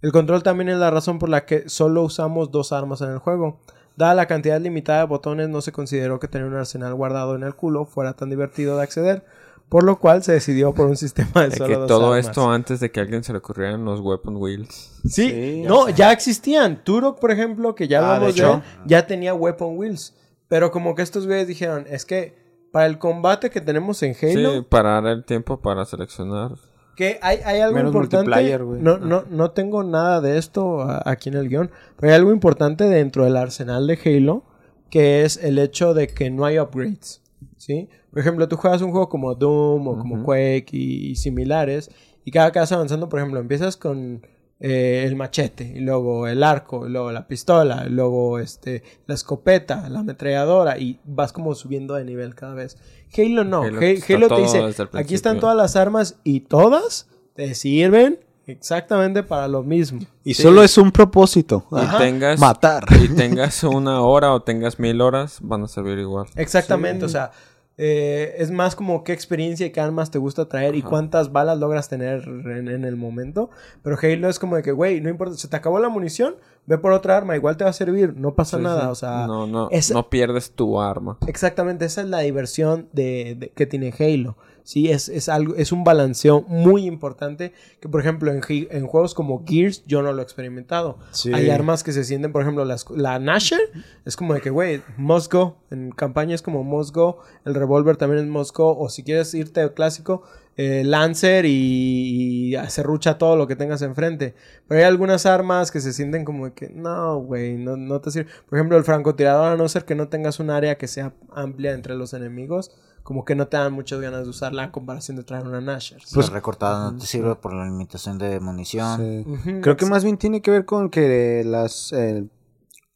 El control también es la razón por la que solo usamos dos armas en el juego. Dada la cantidad limitada de botones, no se consideró que tener un arsenal guardado en el culo fuera tan divertido de acceder, por lo cual se decidió por un [LAUGHS] sistema de, solo que todo esto antes de que a alguien se le ocurrieran los weapon wheels. Sí, no, ya existían. Turok, por ejemplo, que ya lo hemos de ya tenía weapon wheels. Pero como que estos güeyes dijeron, es que para el combate que tenemos en Halo. Sí, parar el tiempo para seleccionar. Que hay, hay algo importante. No, no, no tengo nada de esto aquí en el guion. Pero hay algo importante dentro del arsenal de Halo. Que es el hecho de que no hay upgrades. ¿Sí? Por ejemplo, tú juegas un juego como Doom o como Quake y, similares, y cada que vas avanzando, por ejemplo, empiezas con eh, el machete, y luego el arco, y luego la pistola, y luego este, la escopeta, la ametralladora, y vas como subiendo de nivel cada vez. Halo no, Halo, te dice, aquí están todas las armas y todas te sirven exactamente para lo mismo. Y solo es un propósito. Y tengas, matar. Y tengas una hora o tengas mil horas, van a servir igual. Exactamente, o sea eh, es más como qué experiencia y qué armas te gusta traer y cuántas balas logras tener en, el momento. Pero Halo es como de que, güey, no importa, se te acabó la munición, ve por otra arma, igual te va a servir, no pasa nada, o sea... No, no, no pierdes tu arma. Exactamente, esa es la diversión de, que tiene Halo. Sí, es, es, algo, es un balanceo muy importante que, por ejemplo, en, en juegos como Gears yo no lo he experimentado. Hay armas que se sienten, por ejemplo, la Nasher es como de que, güey, must go. En campaña es como must go. El revólver también es must go. O si quieres irte al clásico, eh, Lancer y, y rucha todo lo que tengas enfrente. Pero hay algunas armas que se sienten como de que, no, güey, no, no te sirve. Por ejemplo, el francotirador, a no ser que no tengas un área que sea amplia entre los enemigos como que no te dan muchas ganas de usarla en comparación de traer una Nasher. Pues recortada no te sirve por la limitación de munición. Creo que más bien tiene que ver con que las... Eh,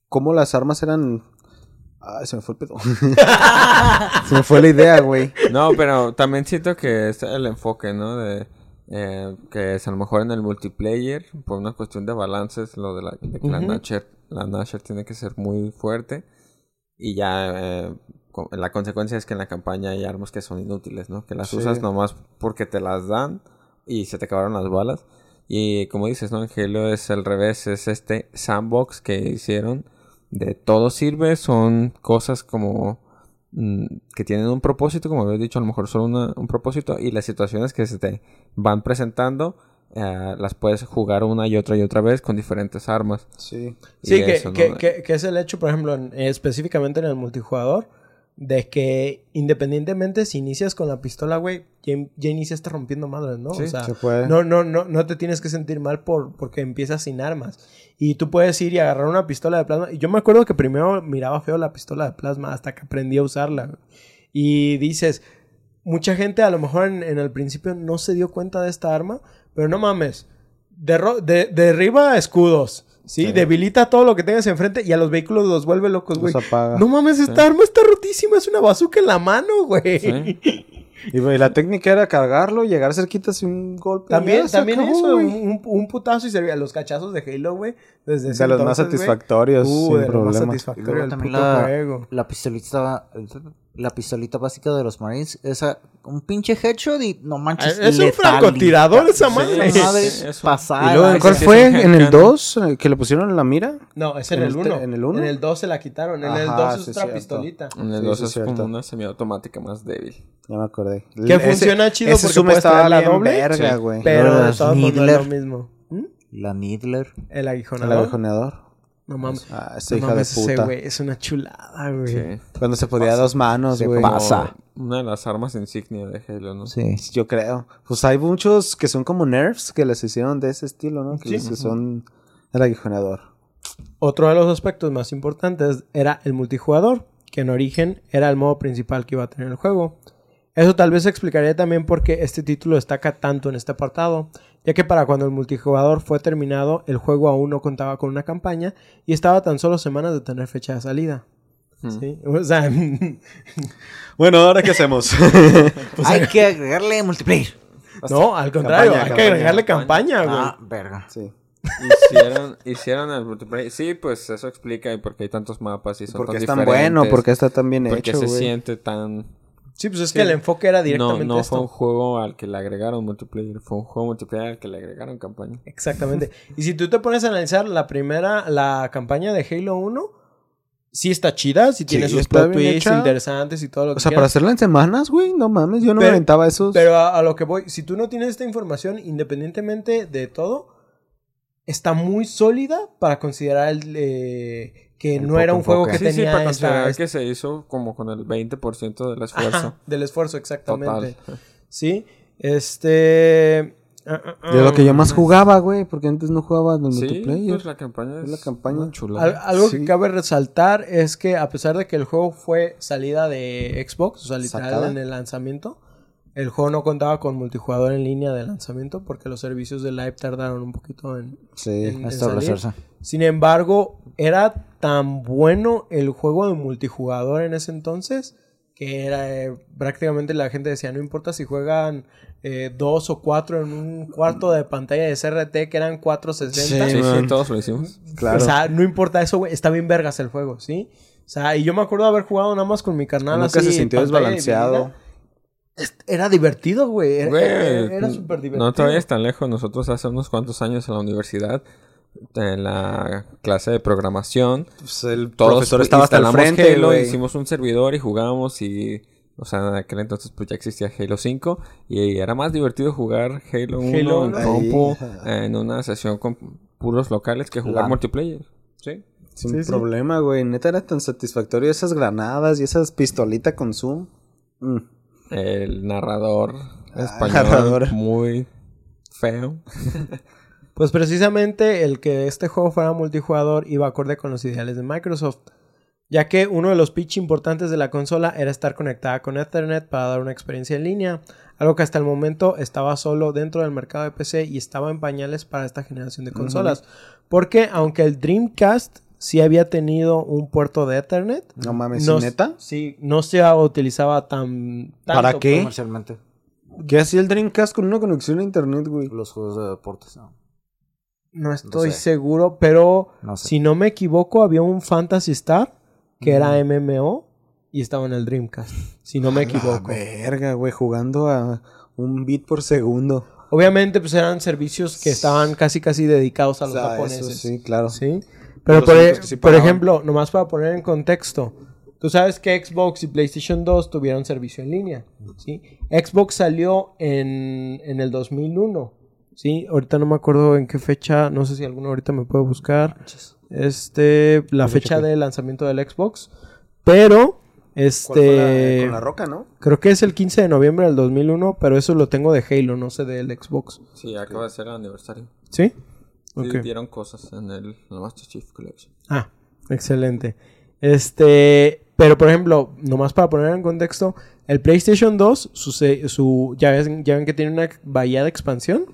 cómo las armas eran... Se me fue el pedo. [LAUGHS] [LAUGHS] se me fue la idea, güey. No, pero también siento que es el enfoque, ¿no? De... Eh, que es a lo mejor en el multiplayer, por una cuestión de balances, lo de la, la Nasher, la Nasher tiene que ser muy fuerte y ya eh, la consecuencia es que en la campaña hay armas que son inútiles, ¿no? Que las usas nomás porque te las dan y se te acabaron las balas. Y como dices, ¿no? Halo es al revés, es este sandbox que hicieron de todo sirve, son cosas como mm, que tienen un propósito, como había dicho, a lo mejor solo un propósito y las situaciones que se te van presentando eh, las puedes jugar una y otra y otra vez con diferentes armas. Sí, sí que, que, es el hecho, por ejemplo, específicamente en el multijugador, de que independientemente si inicias con la pistola, güey, ya, ya iniciaste rompiendo madres, ¿no? o sea, No, no, no, no te tienes que sentir mal por, porque empiezas sin armas. Y tú puedes ir y agarrar una pistola de plasma. Y yo me acuerdo que primero miraba feo la pistola de plasma hasta que aprendí a usarla. Y dices, mucha gente a lo mejor en, el principio no se dio cuenta de esta arma, pero no mames. De, derriba escudos Sí, debilita todo lo que tengas enfrente y a los vehículos los vuelve locos, güey. No mames, esta arma está rotísima, es una bazooka en la mano, güey. Y, la técnica era cargarlo, llegar cerquita sin un golpe. También, también eso, un, putazo y servía los cachazos de Halo, güey. Desde de los más satisfactorios, uh, sin de problema. Los más satisfactorios también la, juego. la pistolita la pistolita básica de los Marines, esa, un pinche headshot y no manches. Es un francotirador esa madre. es pasada. ¿Y luego, ¿Cuál fue? ¿En el 2 eh, que le pusieron en la mira? No, es en, el 1. ¿En el 1? En el 2 se la quitaron. En el 2 es otra pistolita. En el 2 es como una semiautomática más débil. Ya me acordé. Que funciona chido ese porque puedes traer la doble. Verga, güey. Pero de modos es lo mismo. La Needler. El aguijonador. El aguijonador. No mames. Ah, esa No hija mames, de ese puta. güey es una chulada, güey. Sí. Cuando se podía a dos manos, güey. pasa. Una de las armas insignia de Halo, ¿no? Sí. Yo creo. Pues hay muchos que son como nerfs que les hicieron de ese estilo, ¿no? Que Sí. les- son el aguijoneador. Otro de los aspectos más importantes era el multijugador, que en origen era el modo principal que iba a tener el juego. Eso tal vez explicaría también por qué este título destaca tanto en este apartado, ya que para cuando el multijugador fue terminado, el juego aún no contaba con una campaña y estaba a tan solo semanas de tener fecha de salida. ¿Sí? O sea, [LAUGHS] Bueno, ¿ahora qué hacemos? [LAUGHS] Hay que agregarle multiplayer. no, al contrario, Campaña, hay que agregarle campaña, güey. Ah, verga. sí. Hicieron, hicieron el multiplayer. Sí, pues eso explica por qué hay tantos mapas y son Porque tan es tan bueno, porque está tan bien porque hecho, se güey. siente tan... Sí, pues es Sí. que el enfoque era No, directamente no esto. fue un juego al que le agregaron multiplayer, fue un juego multiplayer al que le agregaron campaña. Exactamente. Y si tú te pones a analizar la primera, la campaña de Halo 1, sí está chida, sí tiene Sí, sus está plot twists interesantes y todo lo que O sea, para hacerla en semanas, güey, no mames, yo no Pero- me aventaba esos. Pero a, a lo que voy, si tú no tienes esta información, independientemente de todo, está muy sólida para considerar el, eh, que no era un juego que. Sí, sí, tenía para esta- considerar esta- que se hizo como con el 20% del esfuerzo. Ajá, del esfuerzo, exactamente. Total. Sí, este... ah, de lo que yo más jugaba, güey, porque antes no jugaba en el Sí, multiplayer. pues la campaña Es la campaña. una chulada. Al- algo Sí. que cabe resaltar es que a pesar de que el juego fue salida de Xbox, o sea, literal ¿Sacada? en el lanzamiento, el juego no contaba con multijugador en línea de lanzamiento porque los servicios de Live tardaron un poquito en, Sí. en- en Establecerse. salir. Sin embargo, era tan bueno el juego de multijugador en ese entonces que era eh, prácticamente la gente decía, no importa si juegan eh, dos o cuatro en un cuarto de pantalla de CRT que eran 460. Sí, sí, man. todos lo hicimos. Claro. O sea, no importa eso, güey. Está bien vergas el juego, ¿sí? O sea, y yo me acuerdo de haber jugado nada más con mi carnal Nunca así. se sintió desbalanceado. Era divertido, güey. Era, Güey, era- era súper divertido. No te vayas tan lejos. Nosotros hace unos cuantos años en la universidad, en la clase de programación, Pues el todos profesor estaba hasta el frente, Halo, hicimos un servidor y jugábamos y... O sea, en aquel entonces pues ya existía Halo 5 y era más divertido jugar Halo 1 Halo en compu en una sesión con puros locales que jugar multiplayer. Sí. Sin Sí, sí. problema, güey. Neta era tan satisfactorio esas granadas y esas pistolitas con zoom. Mm. El narrador Ah, español narrador. muy feo. [LAUGHS] Pues precisamente el que este juego fuera multijugador iba acorde con los ideales de Microsoft. Ya que uno de los pitch importantes de la consola era estar conectada con Ethernet para dar una experiencia en línea. Algo que hasta el momento estaba solo dentro del mercado de PC y estaba en pañales para esta generación de consolas. Porque aunque el Dreamcast sí había tenido un puerto de Ethernet, No mames, no, ¿sí, neta? Sí, no se utilizaba tan... ¿Para qué? Comercialmente. ¿Qué hacía el Dreamcast con una conexión a internet, güey? Los juegos de deportes, no. No estoy sé. seguro, pero No sé. si no me equivoco, había un Fantasy Star que era MMO y estaba en el Dreamcast. Si no me Ah, equivoco. verga, güey, jugando a un bit por segundo. Obviamente, pues eran servicios que estaban casi casi dedicados a O los sea, japoneses. eso sí, claro. ¿Sí? Pero por, e- sí por ejemplo, nomás para poner en contexto, tú sabes que Xbox y PlayStation 2 tuvieron servicio en línea, ¿sí? Xbox salió en, en el 2001, ¿sí? Ahorita no me acuerdo en qué fecha, no sé si alguno ahorita me puede buscar, este, la fecha de lanzamiento del Xbox, pero, ¿Cuál este, fue la- con la roca, ¿no? creo que es el 15 de noviembre del 2001, pero eso lo tengo de Halo, no sé del Xbox, Sí, acaba de ser el aniversario. ¿sí? Sí, dieron cosas en el Master Chief Collection. Ah, excelente. Este, pero por ejemplo, nomás para poner en contexto, el PlayStation 2, su, su ya, ven, ya ven que tiene una bahía de expansión.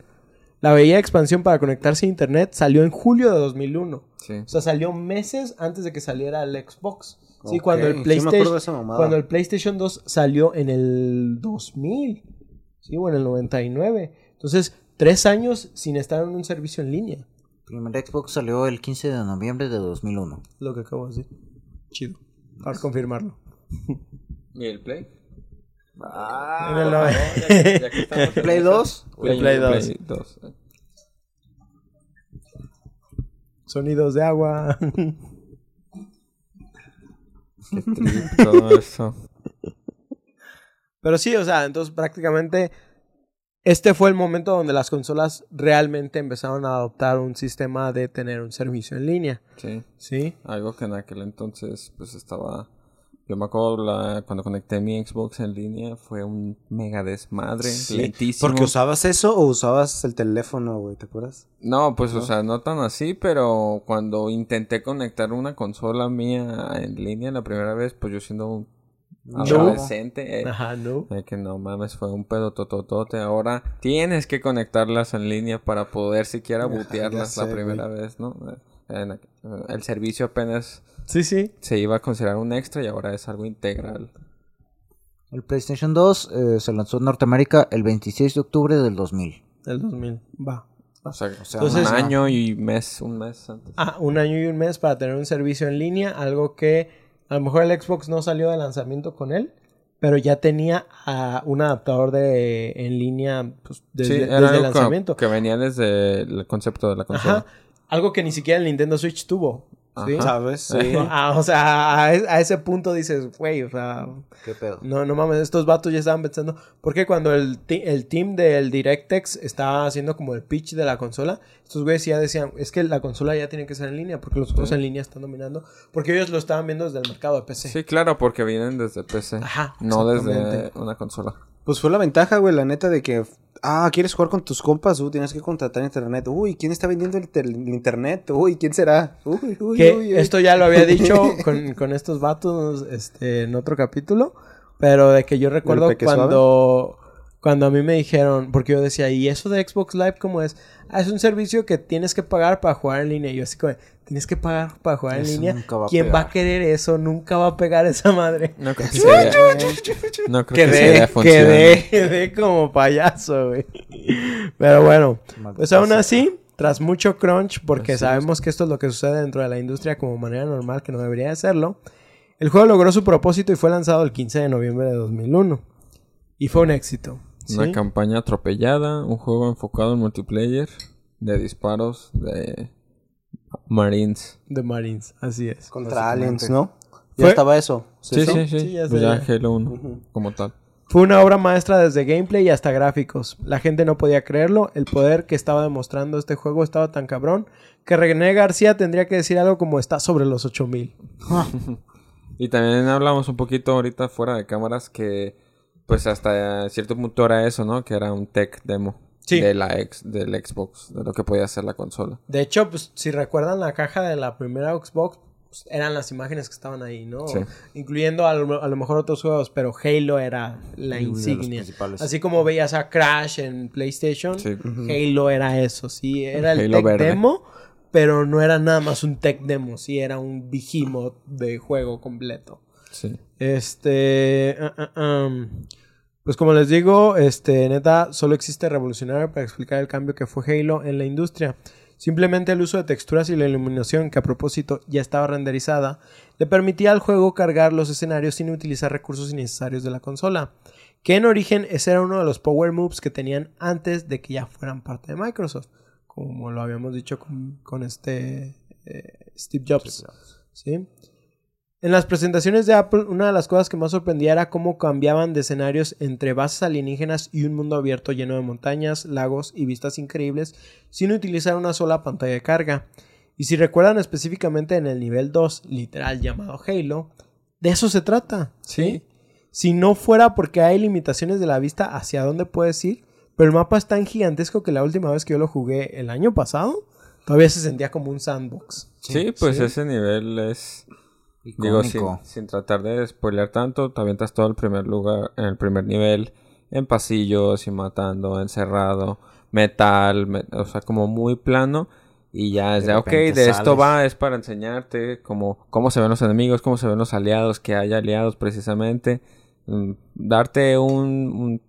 La bahía de expansión para conectarse a internet salió en julio de 2001. Sí. O sea, salió meses antes de que saliera el Xbox. Sí, cuando el PlayStation cuando el PlayStation 2 salió en el 2000. Sí, o en el 99. Entonces, tres años sin estar en un servicio en línea. Primer Xbox salió el 15 de noviembre de 2001. Lo que acabo de decir. Chido. Para confirmarlo. ¿Y el Play? En el Ah, nove- ya, ya que estamos en ¿Play eso. 2? El Play 2. Play 2. Sonidos de agua. Qué triste todo eso. Pero sí, o sea, entonces prácticamente este fue el momento donde las consolas realmente empezaron a adoptar un sistema de tener un servicio en línea. Sí. ¿Sí? Algo que en aquel entonces pues estaba... Yo me acuerdo la- cuando conecté mi Xbox en línea fue un mega desmadre, Sí, lentísimo. Porque usabas eso o usabas el teléfono, güey, ¿te acuerdas? No, pues o sea, no tan así, pero cuando intenté conectar una consola mía en línea la primera vez, pues yo siendo un No. adolescente, eh, Ajá, no. que no mames, fue un pedo tototote. Ahora tienes que conectarlas en línea para poder siquiera Ajá, ya la primera vez, ¿no? Eh, en- eh, el servicio apenas Sí, sí. se iba a considerar un extra y ahora es algo integral. El PlayStation 2 eh, se lanzó en Norteamérica el 26 de octubre del 2000. Del 2000. Va. O sea, Entonces- un año y mes, un mes antes. Ah, un año y un mes para tener un servicio en línea, algo que a lo mejor el Xbox no salió de lanzamiento con él, pero ya tenía un adaptador de en línea pues, desde, sí, desde era el lanzamiento. que venía desde el concepto de la consola. Ajá. Algo que ni siquiera el Nintendo Switch tuvo. ¿Sí? ¿Sabes? Sí. [LAUGHS] Ah, o sea, a, a ese punto dices, güey, o sea, ¿Qué pedo? no, no mames, estos vatos ya estaban pensando. Porque cuando el, ti- el team del DirectX estaba haciendo como el pitch de la consola, estos güeyes ya decían, es que la consola ya tiene que ser en línea, porque los juegos Sí. en línea están dominando. Porque ellos lo estaban viendo desde el mercado de PC. Sí, claro, porque vienen desde PC. Ajá, No desde una consola. Pues fue la ventaja, güey, la neta de que... Ah, ¿quieres jugar con tus compas? Uh, tienes que contratar internet. Uy, ¿quién está vendiendo el, internet? Uy, ¿quién será? Uy, uy, Que uy, uy. esto ya lo había [LAUGHS] dicho con, con estos vatos este, en otro capítulo. Pero de que yo recuerdo cuando, cuando a mí me dijeron, porque yo decía, ¿y eso de Xbox Live cómo es? Ah, es un servicio que tienes que pagar para jugar en línea. Y yo así como, tienes que pagar para jugar en línea. va ¿Quién va a querer eso? Nunca va a pegar esa madre. No creo que [LAUGHS] sería, no creo que Quedé, quedé, quedé como payaso, güey. Pero bueno, pues aún así, tras mucho crunch, porque sabemos que esto es lo que sucede dentro de la industria como manera normal, que no debería de serlo, el juego logró su propósito y fue lanzado el 15 de noviembre de 2001. Y fue un éxito. ¿Sí? Una campaña atropellada, un juego enfocado en multiplayer, de disparos, de Marines. De Marines, así es. Contra aliens, ¿no? Ya Fue- estaba eso. Sí, eso? sí, sí. Sí, ya pues ya Halo 1, como tal. Fue una obra maestra desde gameplay hasta gráficos. La gente no podía creerlo. El poder que estaba demostrando este juego estaba tan cabrón que René García tendría que decir algo como está sobre los 8000. [LAUGHS] Y también hablamos un poquito ahorita fuera de cámaras que pues hasta cierto punto era eso, ¿no? Que era un tech demo Sí. de la ex, del Xbox, de lo que podía hacer la consola. De hecho, pues, si recuerdan la caja de la primera Xbox, pues, eran las imágenes que estaban ahí, ¿no? Sí. Incluyendo a lo, a lo mejor otros juegos, pero Halo era la Y insignia. Así como veías a Crash en PlayStation, Sí. Halo era eso, sí, era el Halo tech verde. demo, pero no era nada más un tech demo, sí, era un behemoth de juego completo. Sí. Este. ah, ah, um, pues como les digo, este, neta, solo existe revolucionario para explicar el cambio que fue Halo en la industria. Simplemente el uso de texturas y la iluminación, que a propósito ya estaba renderizada, le permitía al juego cargar los escenarios sin utilizar recursos innecesarios de la consola. Que en origen ese era uno de los power moves que tenían antes de que ya fueran parte de Microsoft. Como lo habíamos dicho con, con este eh, Steve Jobs. ¿sí? En las presentaciones de Apple, una de las cosas que más sorprendía era cómo cambiaban de escenarios entre bases alienígenas y un mundo abierto lleno de montañas, lagos y vistas increíbles sin utilizar una sola pantalla de carga. Y si recuerdan específicamente en el nivel 2, literal llamado Halo, de eso se trata. Sí. Si no fuera porque hay limitaciones de la vista hacia dónde puedes ir, pero el mapa es tan gigantesco que la última vez que yo lo jugué el año pasado, todavía se sentía como un sandbox. Sí, pues sí. ese nivel es... Digo, sin, Icónico. sin tratar de spoilear tanto, te avientas todo el primer lugar, en el primer nivel, en pasillos y matando, encerrado, metal, me- o sea, como muy plano. Y ya es De de, ok, de esto va, es para enseñarte cómo, cómo se ven los enemigos, cómo se ven los aliados, que hay aliados precisamente. Mm, darte un, un,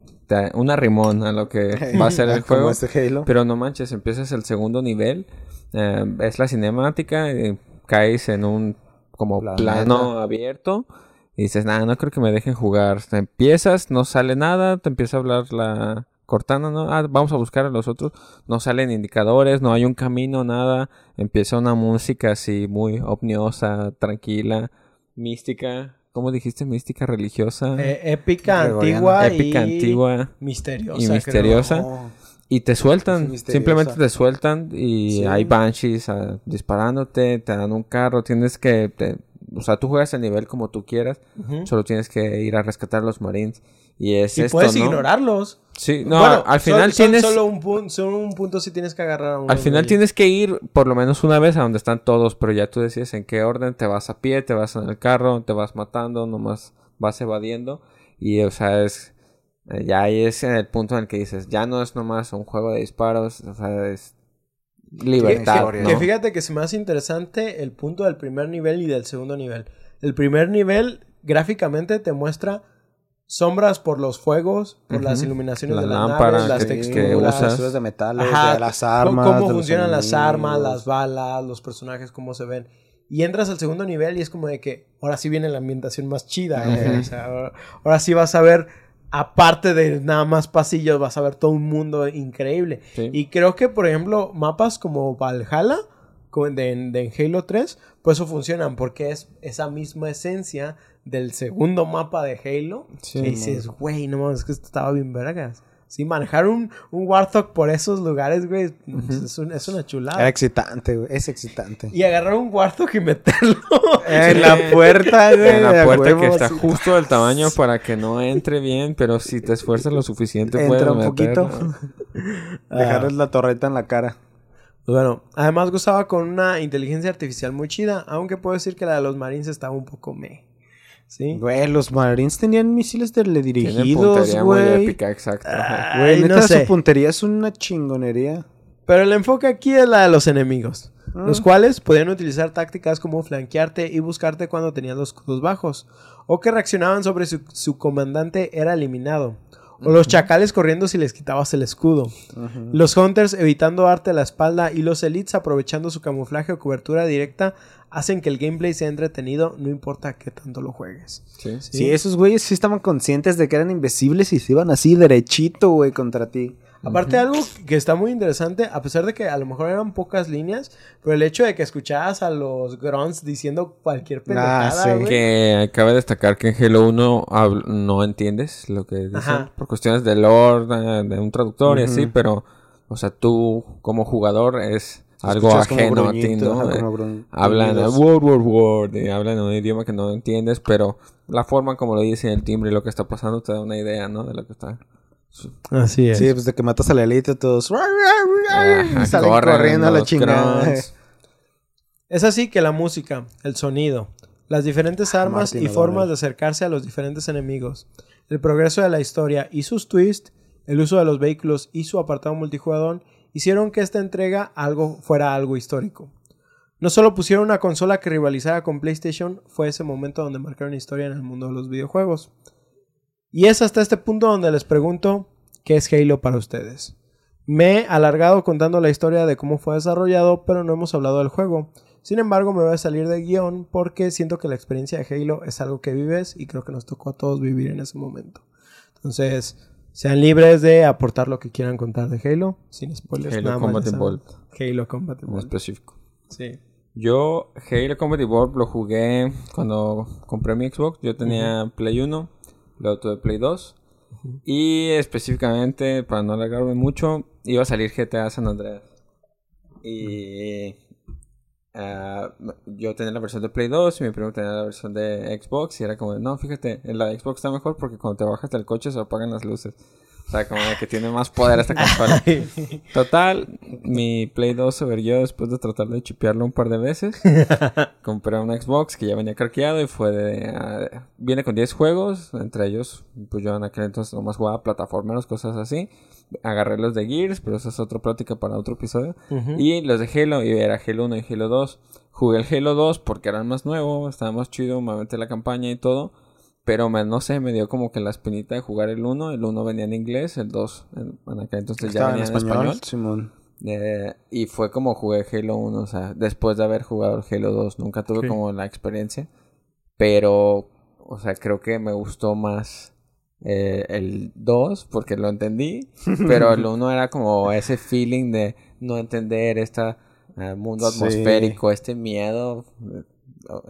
un arrimón a lo que [LAUGHS] va a ser el Como juego. este Halo. Pero no manches, empiezas el segundo nivel, eh, es la cinemática, eh, caes en un como Planeta. plano abierto y dices, nada, no creo que me dejen jugar. Te empiezas, no sale nada, te empieza a hablar la Cortana, ¿no? Ah, vamos a buscar a los otros. No salen indicadores, no hay un camino, nada. Empieza una música así muy omniosa, tranquila, mística, ¿cómo dijiste? Mística religiosa. Eh, épica, Gregoriana. antigua épica, y antigua. misteriosa. y misteriosa. Y te sueltan, simplemente te sueltan y Sí. hay banshees ah, disparándote, te dan un carro, tienes que, te- o sea, tú juegas el nivel como tú quieras, solo tienes que ir a rescatar a los marines y es Y esto, puedes ¿no? ignorarlos. Sí, no, Bueno, al final tienes, Solo un, punto, solo un punto sí tienes que agarrar a uno al final tienes que ir por lo menos una vez a donde están todos, pero ya tú decides en qué orden, te vas a pie, te vas en el carro, te vas matando, nomás vas evadiendo y, o sea, es, eh, ya ahí es el punto en el que dices, ya no es nomás un juego de disparos, o sea, es libertad, historia, ¿no? Que fíjate que me hace interesante el punto del primer nivel y del segundo nivel. El primer nivel gráficamente te muestra sombras por los fuegos, por Ujú. las iluminaciones La de las lámpara naves, las que- texturas, que usas. de metales, Ajá, de las cómo- armas. cómo los funcionan las armas, las balas, los personajes, cómo se ven. Y entras al segundo nivel y es como de que ahora sí viene la ambientación más chida. ¿eh? Ujú. O sea, ahora, ahora sí vas a ver, aparte de nada más pasillos, vas a ver todo un mundo increíble. Sí. Y creo que, por ejemplo, mapas como Valhalla de, de Halo 3, pues eso funcionan porque es esa misma esencia del segundo mapa de Halo. Sí, y dices, güey, no mames, es que esto estaba bien vergas. Sí, manejar un, un Warthog por esos lugares, güey, es, un- es una chulada. Era excitante, güey. Es excitante. Y agarrar un Warthog y meterlo. [LAUGHS] En la puerta, güey. En la puerta que está justo del tamaño para que no entre bien, pero si te esfuerzas lo suficiente puedes Entra un meterlo. poquito. [LAUGHS] Dejarles la torreta en la cara. Pues bueno, además gozaba con una inteligencia artificial muy chida, aunque puedo decir que la de los Marines estaba un poco meh. ¿Sí? Güey, los Marines tenían misiles teledirigidos, puntería muy güey. épica, exacto. Güey, neta, no sé. su puntería es una chingonería. Pero el enfoque aquí es la de los enemigos, Ah. los cuales podían utilizar tácticas como flanquearte y buscarte cuando tenían los escudos bajos, o que reaccionaban sobre su, su comandante era eliminado, o los chacales corriendo si les quitabas el escudo, los hunters evitando darte la espalda y los elites aprovechando su camuflaje o cobertura directa hacen que el gameplay sea entretenido no importa qué tanto lo juegues. Sí. Sí, esos güeyes sí estaban conscientes de que eran invisibles y se iban así derechito, güey, contra ti. Aparte algo que está muy interesante, a pesar de que a lo mejor eran pocas líneas, pero el hecho de que escuchabas a los grunts diciendo cualquier pendejada, sí. güey. Que cabe destacar que en Halo 1 habl- no entiendes lo que dicen Ajá. por cuestiones de lore, de, de un traductor y así, pero, o sea, tú como jugador es algo ajeno a ti, ¿no? ajá, Hablan word, word, word, y hablan en un idioma que no entiendes, pero la forma como lo dicen, el timbre y lo que está pasando te da una idea, ¿no? De lo que está. Así es. Sí, pues de que matas a la elite todos. Ajá, y salen corren corriendo a la chingada. Es así que la música, el sonido, las diferentes Ah, armas y formas de acercarse a los diferentes enemigos, el progreso de la historia y sus twists, el uso de los vehículos y su apartado multijugador hicieron que esta entrega algo fuera algo histórico. No solo pusieron una consola que rivalizara con PlayStation, fue ese momento donde marcaron historia en el mundo de los videojuegos. Y es hasta este punto donde les pregunto, ¿qué es Halo para ustedes? Me he alargado contando la historia de cómo fue desarrollado, pero no hemos hablado del juego. Sin embargo, me voy a salir de guion porque siento que la experiencia de Halo es algo que vives y creo que nos tocó a todos vivir en ese momento. Entonces, sean libres de aportar lo que quieran contar de Halo, sin spoilers. Halo nada Combat. Evolved, Halo Combat en Evolved. específico. Sí. Yo, Halo Combat Evolved lo jugué cuando compré mi Xbox. Yo tenía Play 1, luego tuve Play 2. Y específicamente, para no alargarme mucho, iba a salir GTA San Andreas. Y ah, yo tenía la versión de Play 2 y mi primo tenía la versión de Xbox. Y era como, no, fíjate, en la Xbox está mejor porque cuando te bajas del coche se apagan las luces. O sea, como que tiene más poder esta consola. [LAUGHS] Total, mi Play 2 se verguió después de tratar de chipearlo un par de veces. [LAUGHS] Compré un Xbox que ya venía carqueado y fue de... ah, viene con 10 juegos, entre ellos, pues yo en aquel entonces nomás jugaba plataformeros, cosas así. Agarré los de Gears, pero eso es otra plática para otro episodio. Y los de Halo, y era Halo 1 y Halo 2. Jugué el Halo 2 porque era el más nuevo, estaba más chido, me aventé la campaña y todo. Pero me, no sé, me dio como que la espinita de jugar el 1. El 1 venía en inglés, el 2 en, en aquel entonces ya venía en español. Simón. Eh, y fue como jugué Halo 1, o sea, después de haber jugado el Halo 2. Nunca tuve como la experiencia. Pero, o sea, creo que me gustó más eh, el 2 porque lo entendí. [LAUGHS] pero el 1 era como ese feeling de no entender este mundo Sí. atmosférico, este miedo.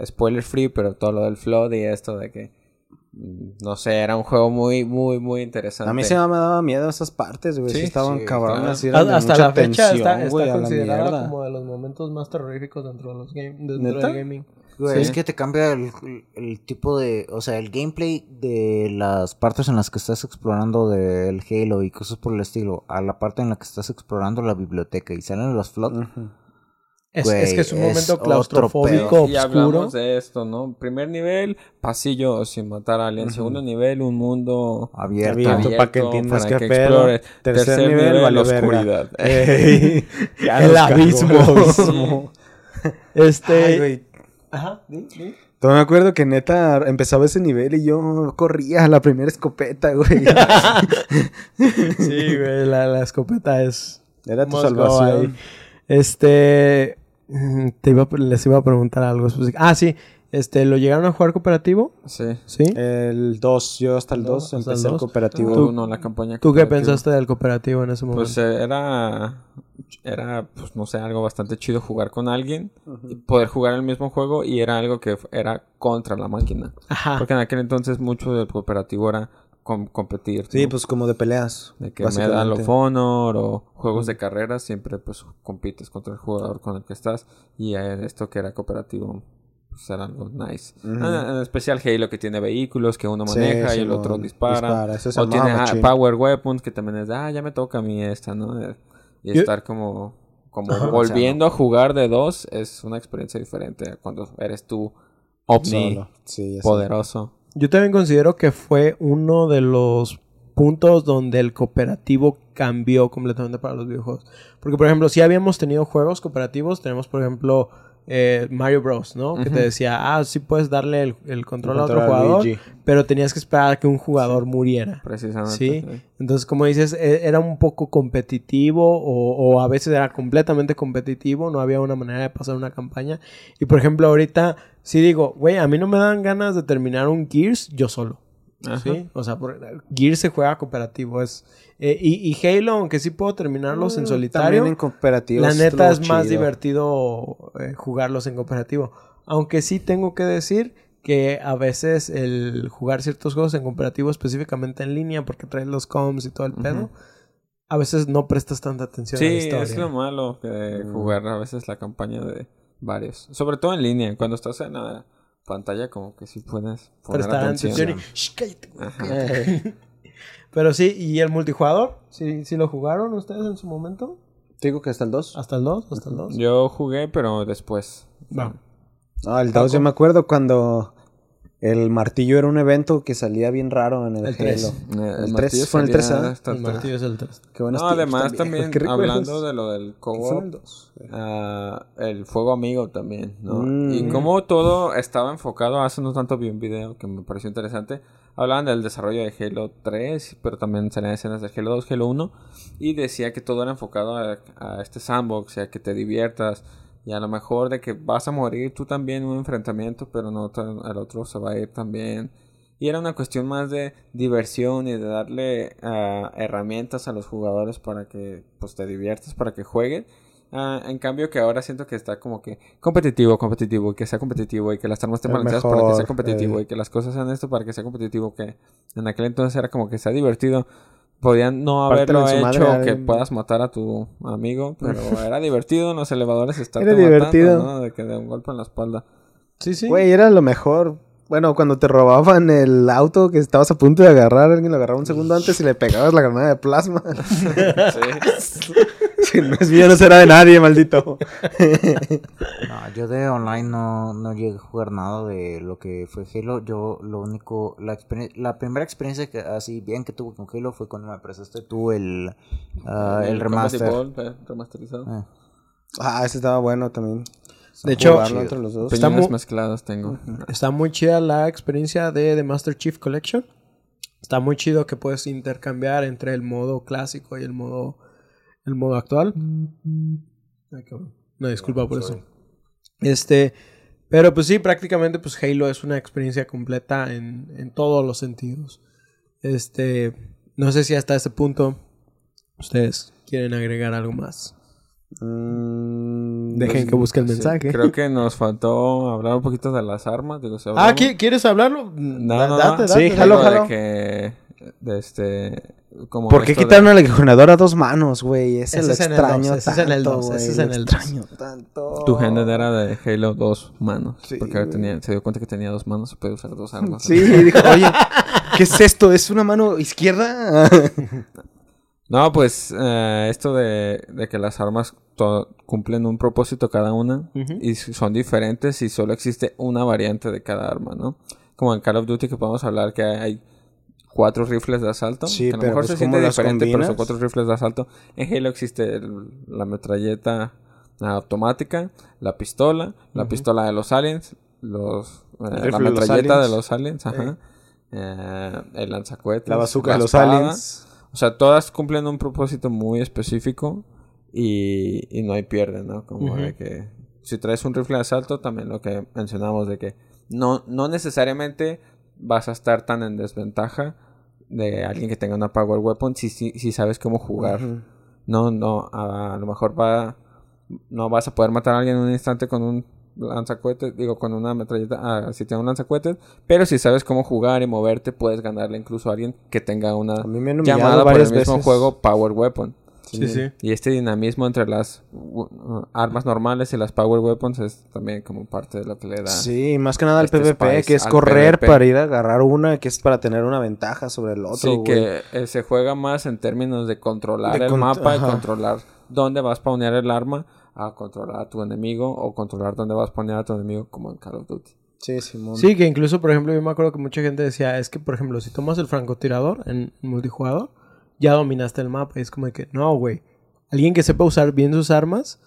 spoiler free, pero todo lo del flood y esto de que no sé, era un juego muy, muy, muy interesante. A mí se me daba miedo esas partes, güey. Sí, Sí, estaban sí, eran de Hasta mucha la fecha tensión, está, está considerada como de los momentos más terroríficos dentro de los game, dentro del gaming. Güey, Sí. Es que te cambia el, el tipo de. O sea, el gameplay de las partes en las que estás explorando del Halo y cosas por el estilo, a la parte en la que estás explorando la biblioteca y salen los. Ujú. Es, Güey, es que es un momento claustrofóbico. Y oscuro. hablamos de esto, ¿no? Primer nivel, pasillo sin matar a alguien. Segundo nivel, un mundo Abierto. Abierto. para que abierto entiendas para qué que pedo. Tercer nivel, vale verga. oscuridad. [LAUGHS] Ey, [LAUGHS] El abismo. [LAUGHS] Este. Ay, güey. Ajá. Todavía me acuerdo que neta empezaba ese nivel y yo corría a la primera escopeta, güey. Sí, güey, la, la escopeta es. Era tu salvación. ahí. Este. Te iba, a- les iba a preguntar algo. específico. Ah, sí. Este, ¿lo llegaron a jugar cooperativo? Sí. Sí. El 2, yo hasta el 2 Hasta el empecé el dos. cooperativo. Tú, no, la campaña. ¿Tú qué pensaste del cooperativo en ese momento? Pues eh, era, era, pues no sé, algo bastante chido jugar con alguien, y poder jugar el mismo juego y era algo que era contra la máquina. Ajá. Porque en aquel entonces mucho del cooperativo era com- competir. Sí, ¿no? pues como de peleas. De que Medal of Honor o juegos de carreras, siempre pues compites contra el jugador con el que estás. Y esto que era cooperativo, pues era algo nice. Ah, en especial Halo que tiene vehículos que uno Sí, maneja y el otro dispara. O tiene ah. Power Weapons que también es de, ah, ya me toca a mí esta, ¿no? Y estar como, como [LAUGHS] Ajá. volviendo a jugar de dos es una experiencia diferente cuando eres tú. Sí, sé. poderoso. Yo también considero que fue uno de los puntos donde el cooperativo cambió completamente para los videojuegos. Porque, por ejemplo, si habíamos tenido juegos cooperativos, tenemos, por ejemplo, eh, Mario Bros, ¿no? Que te decía, ah, sí puedes darle el, el control a otro jugador, pero tenías que esperar a que un jugador muriera. Precisamente. Sí, entonces como dices, e- era un poco competitivo o, o a veces era completamente competitivo, no había una manera de pasar una campaña. Y por ejemplo ahorita, si digo, güey, a mí no me dan ganas de terminar un Gears yo solo. Ajá. ¿Sí? O sea, por, Gears se juega cooperativo. Es, eh, y, y Halo, aunque sí puedo terminarlos en Mm, solitario, También en cooperativo. la neta es más chido. divertido eh, jugarlos en cooperativo. Aunque sí tengo que decir que a veces el jugar ciertos juegos en cooperativo, específicamente en línea, porque traes los comms y todo el pedo, a veces no prestas tanta atención a la Sí, es lo malo que jugar a veces la campaña de varios. Sobre todo en línea, cuando estás en la pantalla como que sí puedes poner Prestar atención. atención y... Shh, cállate. [LAUGHS] Pero sí, ¿y el multijugador? ¿Sí, sí lo jugaron ustedes en su momento? te digo que hasta el 2. ¿Hasta el 2? ¿Hasta el 2? Yo jugué, pero después. Va. Ah, el 2 yo me acuerdo cuando el martillo era un evento que salía bien raro en el, El tres. Halo. Eh, El martillo 3 fue en el 3, salía ¿ah? El el tres. martillo es el 3. Qué No, tiempos además también, [LAUGHS] Qué recuerdos. hablando de lo del el 2. ah, el fuego amigo también, ¿no? Mm. Y como todo estaba enfocado, hace no tanto vi un video que me pareció interesante, hablaban del desarrollo de Halo 3, pero también salían escenas de Halo 2, Halo 1, y decía que todo era enfocado a, este sandbox, a que te diviertas, y a lo mejor de que vas a morir tú también en un enfrentamiento, pero no el otro se va a ir también. Y era una cuestión más de diversión y de darle ah, herramientas a los jugadores para que pues te diviertas, para que jueguen. Ah, en cambio que ahora siento que está como que competitivo, competitivo, y que sea competitivo, y que las armas estén balanceadas para que sea competitivo, eh. y que las cosas sean esto para que sea competitivo, que en aquel entonces era como que sea divertido. Podían no Pártele haberlo madre hecho que alguien. puedas matar a tu amigo, [LAUGHS] pero era divertido en los elevadores estar Era divertido. ¿no? De que de un golpe en la espalda. Sí, sí. Güey, era lo mejor. Bueno, cuando te robaban el auto que estabas a punto de agarrar, alguien lo agarraba un segundo [LAUGHS] antes y le pegabas la granada de plasma. [LAUGHS] Sí. [LAUGHS] si no es mío, no será de nadie, maldito. [LAUGHS] No, yo de online no, no llegué a jugar nada de lo que fue Halo. Yo lo único, la, primera experiencia que así bien que tuve con Halo fue cuando me prestaste tú el, ah, el, remaster. Eh, remasterizado. Eh, Ah, ese estaba bueno también. De hecho, entre los dos. Está Opiniones mu- mezcladas tengo. [LAUGHS] Está muy chida la experiencia de The Master Chief Collection. Está muy chido que puedes intercambiar entre el modo clásico y el modo el modo actual. Ay, cabrón. No, disculpa por eso. Este, pero pues sí, prácticamente pues Halo es una experiencia completa en, en todos los sentidos. Este, no sé si hasta este punto ustedes quieren agregar algo más. Mm, Dejen pues, que busque el Sí, mensaje. creo que nos faltó hablar un poquito de las armas. Digo, si Ah, hablamos- ¿qui- ¿quieres hablarlo? No, no, date, no. date, Sí, date. jalo, de que, de este, como ¿Por qué esto de- quitaron al legionador a dos manos, güey? Ese, Ese lo es en el extraño dos, ese es en el tanto, dos, ese güey, es lo en el dos. extraño tanto. Tu género era de Halo dos manos. Sí, porque tenía, se dio cuenta que tenía dos manos y puede usar dos armas. Sí, [LAUGHS] dijo, oye, ¿qué es esto? ¿Es una mano izquierda? No, pues eh, esto de, de que las armas cumplen un propósito cada una y son diferentes y solo existe una variante de cada arma, ¿no? Como en Call of Duty que podemos hablar que hay cuatro rifles de asalto. Sí, que a lo mejor pues, se ¿cómo siente diferente, pero son cuatro rifles de asalto. En Halo existe el- la metralleta automática, la pistola, la pistola de los aliens, los, eh, la los metralleta de los aliens, ajá. Eh, el lanzacuetes, La bazooka la de los aliens. O sea, todas cumplen un propósito muy específico y, y no hay pierde, ¿no? Como de que si traes un rifle de asalto, también lo que mencionamos de que no, no necesariamente vas a estar tan en desventaja de alguien que tenga una power weapon si, si, si sabes cómo jugar. No, no, a, a lo mejor va, no vas a poder matar a alguien en un instante con un lanzacohetes, digo, con una metralleta, ah, si tiene un lanzacohetes, pero si sabes cómo jugar y moverte, puedes ganarle incluso a alguien que tenga una llamada por el mismo veces. juego Power Weapon. Sí, sí. Y este dinamismo entre las armas normales y las Power Weapons es también como parte de lo que le da. Sí, más que nada al Este PvP, Spice que es correr PvP. para ir a agarrar una, que es para tener una ventaja sobre el otro, Sí, que eh, se juega más en términos de controlar De el mapa y ajá. controlar dónde vas a spawnear el arma a controlar a tu enemigo o controlar dónde vas a spawnear a tu enemigo como en Call of Duty. Sí, Simón. Sí, que incluso, por ejemplo, yo me acuerdo que mucha gente decía, es que, por ejemplo, si tomas el francotirador en multijugador, ya dominaste el mapa. Y es como de que, no, güey. Alguien que sepa usar bien sus armas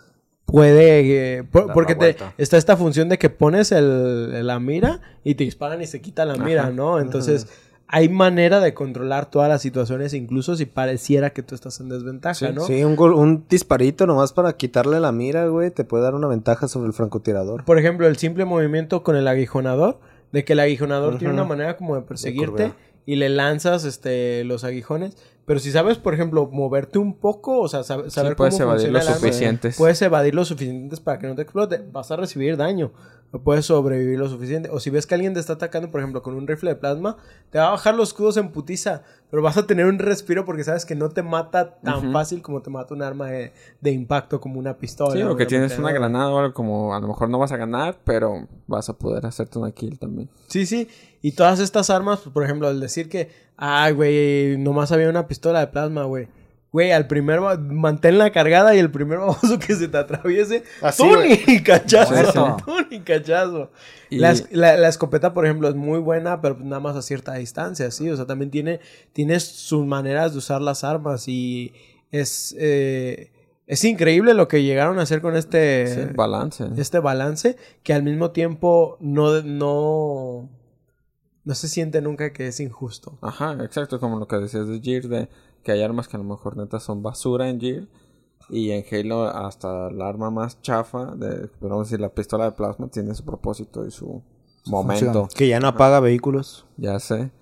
puede... eh, por- porque te, está esta función de que pones el, la mira y te disparan y se quita la mira, Ajá. ¿no? Entonces... Hay manera de controlar todas las situaciones, incluso si pareciera que tú estás en desventaja, Sí, ¿no? Sí, un, gol- un disparito nomás para quitarle la mira, güey, te puede dar una ventaja sobre el francotirador. Por ejemplo, el simple movimiento con el aguijonador, de que el aguijonador tiene una manera como de perseguirte y le lanzas este los aguijones, pero si sabes, por ejemplo, moverte un poco, o sea, sab- saber sí, puedes cómo evadir funciona lo el arma, suficientes. puedes evadir lo suficientes para que no te explote, vas a recibir daño, no puedes sobrevivir lo suficiente. O si ves que alguien te está atacando, por ejemplo, con un rifle de plasma, te va a bajar los escudos en putiza, pero vas a tener un respiro porque sabes que no te mata tan fácil como te mata un arma de, de impacto como una pistola. Sí, o que tienes una granada o algo como a lo mejor no vas a ganar, pero vas a poder hacerte una kill también. Sí, sí. Y todas estas armas, pues, por ejemplo, al decir que, ay, güey, nomás había una pistola de plasma, güey. Güey, al primer ba- manténla cargada y el primer baboso que se te atraviese, Así, ¡tú güey. ni cachazo! Muerto. [LAUGHS] ¡Tú ni cachazo! Y- La, la- la escopeta, por ejemplo, es muy buena, pero nada más a cierta distancia, ¿sí? O sea, también tiene, tiene sus maneras de usar las armas y es... eh, es increíble lo que llegaron a hacer con este Sí, balance. este balance que al mismo tiempo no, no, no se siente nunca que es injusto. Ajá, exacto, como lo que decías de Gear, de que hay armas que a lo mejor neta son basura en Gear. Y en Halo hasta el arma más chafa, de, decir la pistola de plasma, tiene su propósito y su momento. Que ya no apaga vehículos. Ya sé.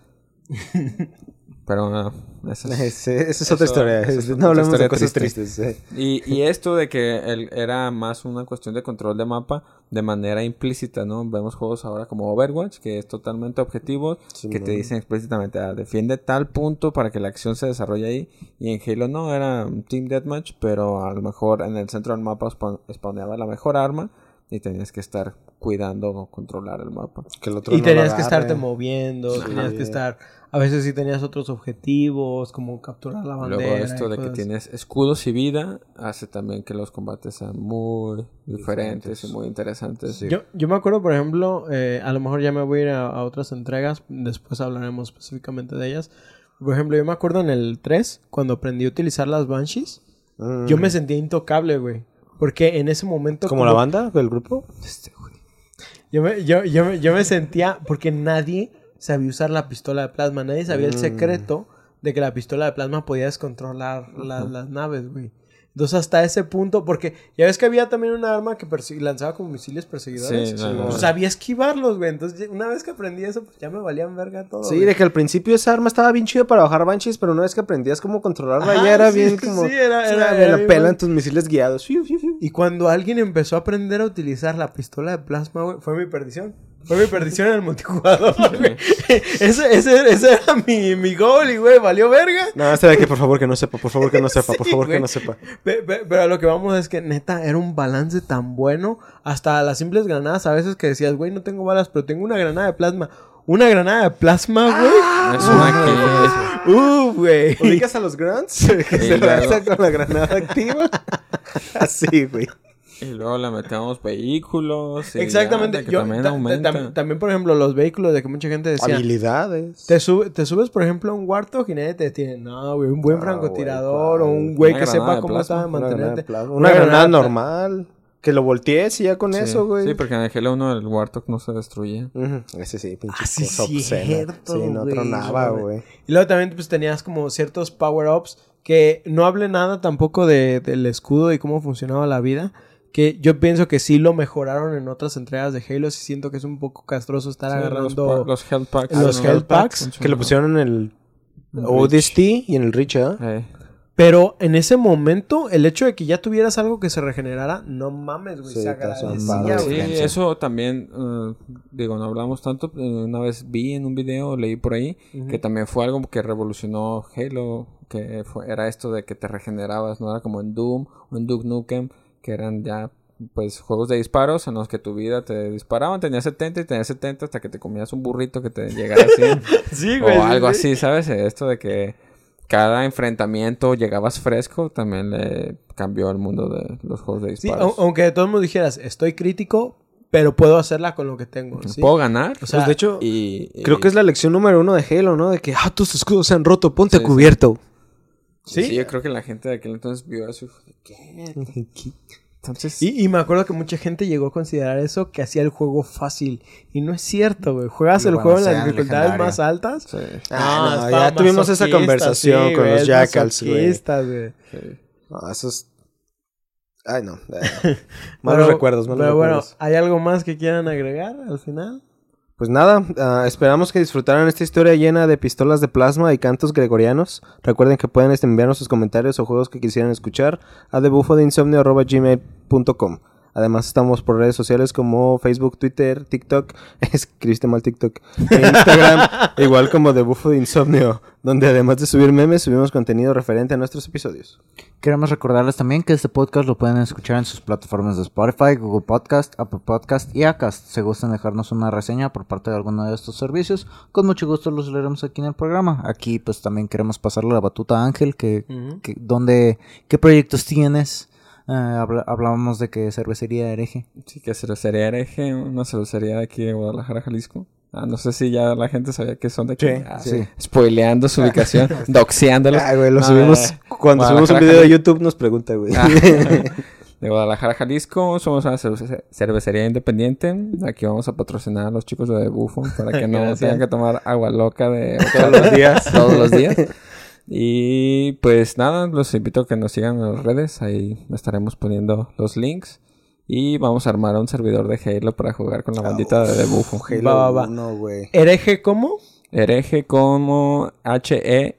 [LAUGHS] Pero no, esa es- [LAUGHS] Ese- esa es otra Eso- historia. eso es no otra hablemos de historia cosas triste. tristes. eh. Y, [LAUGHS] y esto de que el- era más una cuestión de control de mapa de manera implícita, ¿no? Vemos juegos ahora como Overwatch, que es totalmente objetivo, Sí, que te dicen explícitamente, ah, defiende tal punto para que la acción se desarrolle ahí. Y en Halo no, era un Team Deathmatch, pero a lo mejor en el centro del mapa spawn- spawneaba la mejor arma y tenías que estar cuidando o controlar el mapa. Que el otro Y no tenías que estarte moviendo, Sí. tenías que estar... A veces sí tenías otros objetivos, como capturar la bandera. Luego esto y de que tienes escudos y vida hace también que los combates sean muy diferentes y muy interesantes. Yo, yo me acuerdo, por ejemplo, eh, a lo mejor ya me voy a ir a, a otras entregas, después hablaremos específicamente de ellas. Por ejemplo, yo me acuerdo en el 3, cuando aprendí a utilizar las Banshees, Mm. yo me sentía intocable, güey. Porque en ese momento... ¿Como la banda? ¿El grupo? Yo me, yo, yo, yo me sentía, porque nadie sabía usar la pistola de plasma, nadie sabía el Mm. secreto de que la pistola de plasma podía descontrolar la- las naves, güey. Entonces hasta ese punto, porque ya ves que había también una arma que lanzaba como misiles perseguidores. Sí. Pues sabía esquivarlos, güey. Entonces una vez que aprendí eso, pues ya me valían verga todo. Sí, güey. de que al principio esa arma estaba bien chida para bajar banshees, pero una vez que aprendías cómo controlarla, Ajá, ya era sí, bien como. sí, era- sí, era- me era la bien pelan bueno. tus misiles guiados. Y cuando alguien empezó a aprender a utilizar la pistola de plasma, güey, fue mi perdición. Fue mi perdición en el multijugador, [LAUGHS] güey. ese, ese, ese era mi, mi goal y, güey, valió verga. No, este de aquí, por favor, que no sepa, por favor, que no sepa, por [LAUGHS] Sí, favor, que no sepa. Pe- pe- Pero a lo que vamos es que neta era un balance tan bueno. Hasta las simples granadas a veces que decías, güey, no tengo balas, pero tengo una granada de plasma. Una granada de plasma, güey. Es una que... Uh, güey. ¿Ubicas a los grunts? [LAUGHS] que se lanzan con la granada activa. Así, güey. Y luego le metemos vehículos. y Exactamente. ya, Yo, también ta- aumenta. ta- tam- también, por ejemplo, los vehículos de que mucha gente decía. Habilidades. Te, sube- te subes, por ejemplo, a un Warthog y nadie te detiene. No, güey, un buen Ah, francotirador güey, o un güey Una que sepa cómo plasma, estaba Una granada, de mantenerte. plasma. Una granada normal. Que lo voltees y ya con Sí. eso, güey. Sí, porque en el Halo 1 el Warthog no se destruía. Ujú, Ese sí, pinche Ah, sí, cierto, Sí, no güey. tronaba, güey. Y luego también pues tenías como ciertos power-ups que no hablé nada tampoco de, del escudo y cómo funcionaba la vida. Que yo pienso que sí lo mejoraron en otras entregas de Halo. Sí siento que es un poco castroso estar Sí, los, agarrando... pa- los health packs. los ¿no? health packs, Que lo pusieron en el. ODST y en el Reach, ¿ah? Eh, Pero en ese momento, el hecho de que ya tuvieras algo que se regenerara, no mames, güey. Sí, se agradecía. Sí, eso también, eh, digo, no hablamos tanto. eh, una vez vi en un video, leí por ahí, que también fue algo que revolucionó Halo, que fue, era esto de que te regenerabas, no era como en Doom o en Duke Nukem, que eran ya, pues, juegos de disparos en los que tu vida te disparaban, tenías 70 y tenías 70 hasta que te comías un burrito que te llegara a 100. [LAUGHS] Sí, o güey. sí, algo sí. así, ¿sabes? Esto de que cada enfrentamiento llegabas fresco, también le cambió el mundo de los juegos de disparos. au- aunque de todos modos dijeras, estoy crítico, pero puedo hacerla con lo que tengo. ¿sí? Puedo ganar. O sea, Pues de hecho, y, creo que es la lección número uno de Halo, ¿no? De que, ah, tus escudos se han roto, ponte sí. cubierto. Sí, ¿Sí? yo creo que la gente de aquel entonces vio eso [LAUGHS] ¿qué? Entonces, Y, y me acuerdo que mucha gente llegó a considerar eso que hacía el juego fácil. Y no es cierto, güey. Juegas el juego en las dificultades más altas. sí, Ah, no, es ya tuvimos esa conversación sí, con los es Jackals, güey. sí. No, esos... Ay, no. [LAUGHS] malos Pero- recuerdos, malos Pero bueno, recuerdos. ¿hay algo más que quieran agregar al final? Pues nada, ah, esperamos que disfrutaran esta historia llena de pistolas de plasma y cantos gregorianos. Recuerden que pueden este, enviarnos sus comentarios o juegos que quisieran escuchar a debufodeinsomnio.gmail.com Además estamos por redes sociales como Facebook, Twitter, TikTok, [LAUGHS] escribiste mal TikTok, e Instagram, [LAUGHS] igual como de Bufo de Insomnio, donde además de subir memes, subimos contenido referente a nuestros episodios. Queremos recordarles también que este podcast lo pueden escuchar en sus plataformas de Spotify, Google Podcast, Apple Podcast y Acast. Si gustan dejarnos una reseña por parte de alguno de estos servicios, con mucho gusto los leeremos aquí en el programa. Aquí pues también queremos pasarle la batuta a Ángel, que, que dónde, qué proyectos tienes. Eh, habla- hablábamos de que cervecería hereje. Sí, que cervecería hereje, una cervecería de aquí de Guadalajara, Jalisco. Ah, no sé si ya la gente sabía que son de aquí. Sí, Ah, sí. Spoileando su ubicación, [LAUGHS] doxeándolos. Ah, güey, lo subimos, de cuando subimos un video de. YouTube nos pregunta, güey. Ah, [LAUGHS] de Guadalajara, Jalisco. Somos una cervece- cervecería independiente. Aquí vamos a patrocinar a los chicos de Bufo para que no [LAUGHS] tengan que tomar agua loca de Todos los días. todos los días. Y pues nada, los invito a que nos sigan en las redes. Ahí estaremos poniendo los links. Y vamos a armar un servidor de Halo para jugar con la bandita de, de Bufo. Halo Va, va, va. 1, güey. ¿Hereje cómo? Hereje como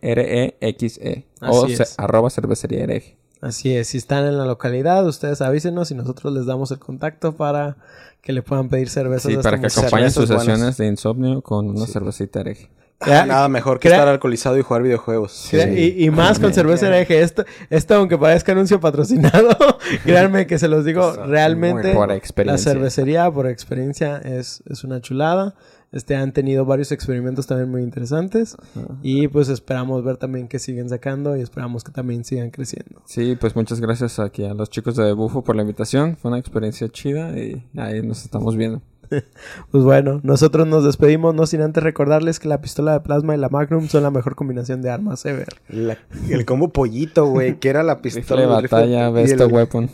H-E-R-E-X-E. O Así ce- es. arroba cervecería hereje. Así es, si están en la localidad, ustedes avísenos y nosotros les damos el contacto para que le puedan pedir cervezas. Sí, para que acompañen sus buenas. sesiones de insomnio con una cervecita hereje. Ya, Nada mejor que crea- estar alcoholizado y jugar videojuegos. Y, y más con cerveza hereje. Esto, esto, aunque parezca anuncio patrocinado, [LAUGHS] créanme que se los digo, realmente Por la cervecería, por experiencia, es, es una chulada. Este, han tenido varios experimentos también muy interesantes. Y pues esperamos ver también que siguen sacando y esperamos que también sigan creciendo. Sí, pues muchas gracias aquí a los chicos de Bufo por la invitación. Fue una experiencia chida y ahí nos estamos viendo. [LAUGHS] Pues bueno, nosotros nos despedimos, no sin antes recordarles que la pistola de plasma y la Magnum son la mejor combinación de armas ever. La- el combo pollito, güey, que era la pistola de batalla, best el- weapon.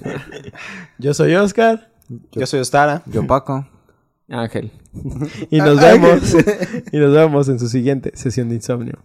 [LAUGHS] Yo soy Oscar Yo soy Ostara. Yo Paco. Ángel. y nos vemos [LAUGHS] y nos vemos en su siguiente sesión de insomnio.